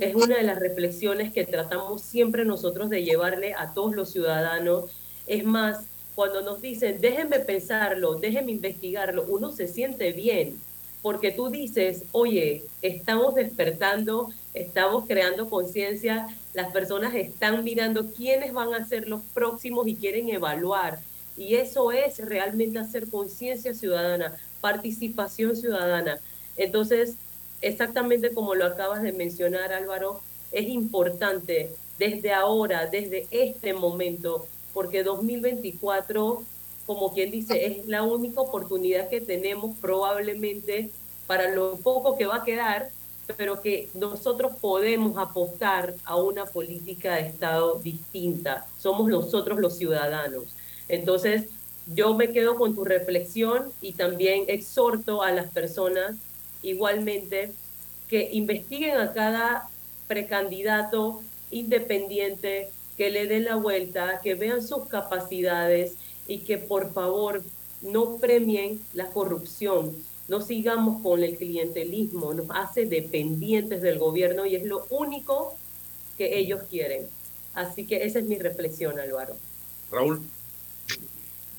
es una de las reflexiones que tratamos siempre nosotros de llevarle a todos los ciudadanos. Es más, cuando nos dicen, déjenme pensarlo, déjenme investigarlo, uno se siente bien porque tú dices, oye, estamos despertando, estamos creando conciencia, las personas están mirando quiénes van a ser los próximos y quieren evaluar. Y eso es realmente hacer conciencia ciudadana, participación ciudadana. Entonces, exactamente como lo acabas de mencionar Álvaro, es importante desde ahora, desde este momento, porque 2024, como quien dice, es la única oportunidad que tenemos probablemente para lo poco que va a quedar, pero que nosotros podemos apostar a una política de Estado distinta. Somos nosotros los ciudadanos. Entonces, yo me quedo con tu reflexión y también exhorto a las personas igualmente que investiguen a cada precandidato independiente, que le den la vuelta, que vean sus capacidades y que por favor no premien la corrupción, no sigamos con el clientelismo, nos hace dependientes del gobierno y es lo único que ellos quieren. Así que esa es mi reflexión, Álvaro. Raúl.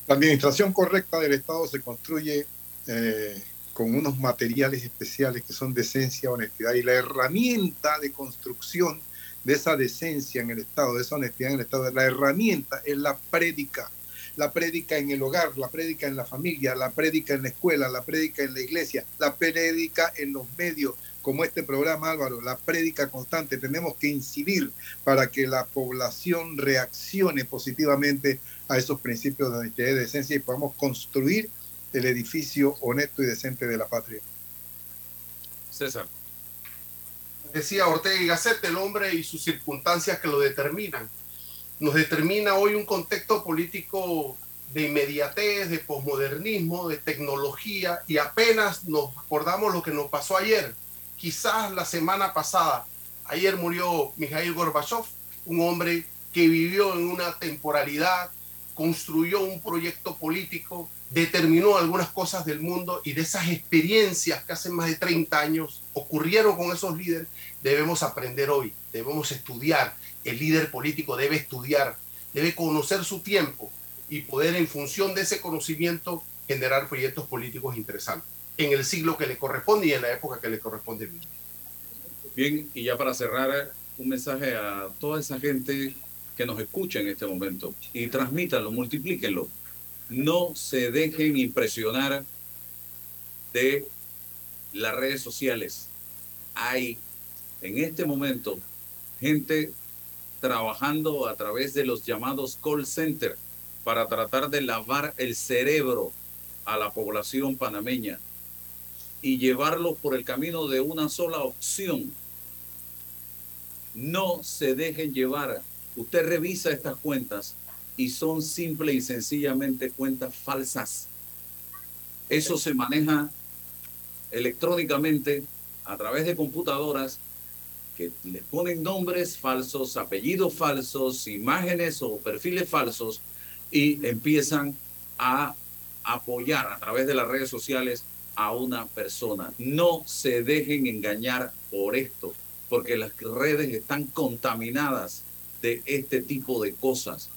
La administración correcta del Estado se construye eh, con unos materiales especiales que son decencia, honestidad y la herramienta de construcción de esa decencia en el Estado, de esa honestidad en el Estado, la herramienta es la prédica, la prédica en el hogar, la prédica en la familia, la prédica en la escuela, la prédica en la iglesia, la prédica en los medios, como este programa Álvaro, la prédica constante. Tenemos que incidir para que la población reaccione positivamente a esos principios de honestidad y decencia y podamos construir el edificio honesto y decente de la patria. César. Decía Ortega y Gasset, el hombre y sus circunstancias que lo determinan. Nos determina hoy un contexto político de inmediatez, de posmodernismo, de tecnología, y apenas nos acordamos lo que nos pasó ayer. Quizás la semana pasada, ayer murió Mikhail Gorbachev, un hombre que vivió en una temporalidad construyó un proyecto político, determinó algunas cosas del mundo y de esas experiencias que hace más de 30 años ocurrieron con esos líderes, debemos aprender hoy, debemos estudiar. El líder político debe estudiar, debe conocer su tiempo y poder en función de ese conocimiento generar proyectos políticos interesantes en el siglo que le corresponde y en la época que le corresponde vivir. Bien, y ya para cerrar, un mensaje a toda esa gente que nos escucha en este momento y transmítanlo, multiplíquenlo. No se dejen impresionar de las redes sociales. Hay en este momento gente trabajando a través de los llamados call center para tratar de lavar el cerebro a la población panameña y llevarlo por el camino de una sola opción. No se dejen llevar Usted revisa estas cuentas y son simple y sencillamente cuentas falsas. Eso se maneja electrónicamente a través de computadoras que les ponen nombres falsos, apellidos falsos, imágenes o perfiles falsos y empiezan a apoyar a través de las redes sociales a una persona. No se dejen engañar por esto, porque las redes están contaminadas de este tipo de cosas.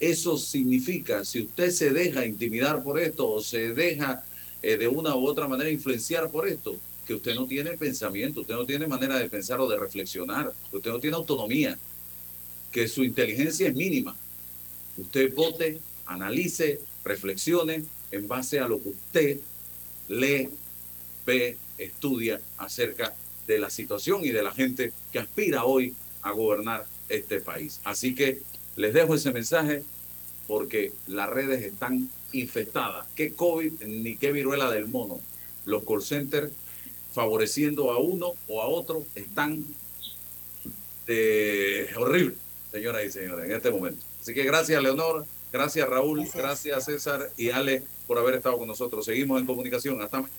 Eso significa, si usted se deja intimidar por esto o se deja eh, de una u otra manera influenciar por esto, que usted no tiene pensamiento, usted no tiene manera de pensar o de reflexionar, usted no tiene autonomía, que su inteligencia es mínima. Usted vote, analice, reflexione en base a lo que usted lee, ve, estudia acerca de la situación y de la gente que aspira hoy a gobernar este país. Así que les dejo ese mensaje porque las redes están infectadas. ¿Qué COVID ni qué viruela del mono? Los call centers favoreciendo a uno o a otro están de horrible, señoras y señores, en este momento. Así que gracias, Leonor. Gracias, Raúl. Gracias, César y Ale, por haber estado con nosotros. Seguimos en comunicación. Hasta mañana.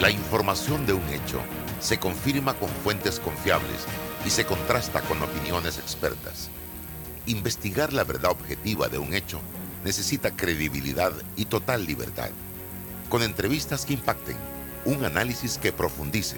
La información de un hecho se confirma con fuentes confiables y se contrasta con opiniones expertas. Investigar la verdad objetiva de un hecho necesita credibilidad y total libertad. Con entrevistas que impacten, un análisis que profundice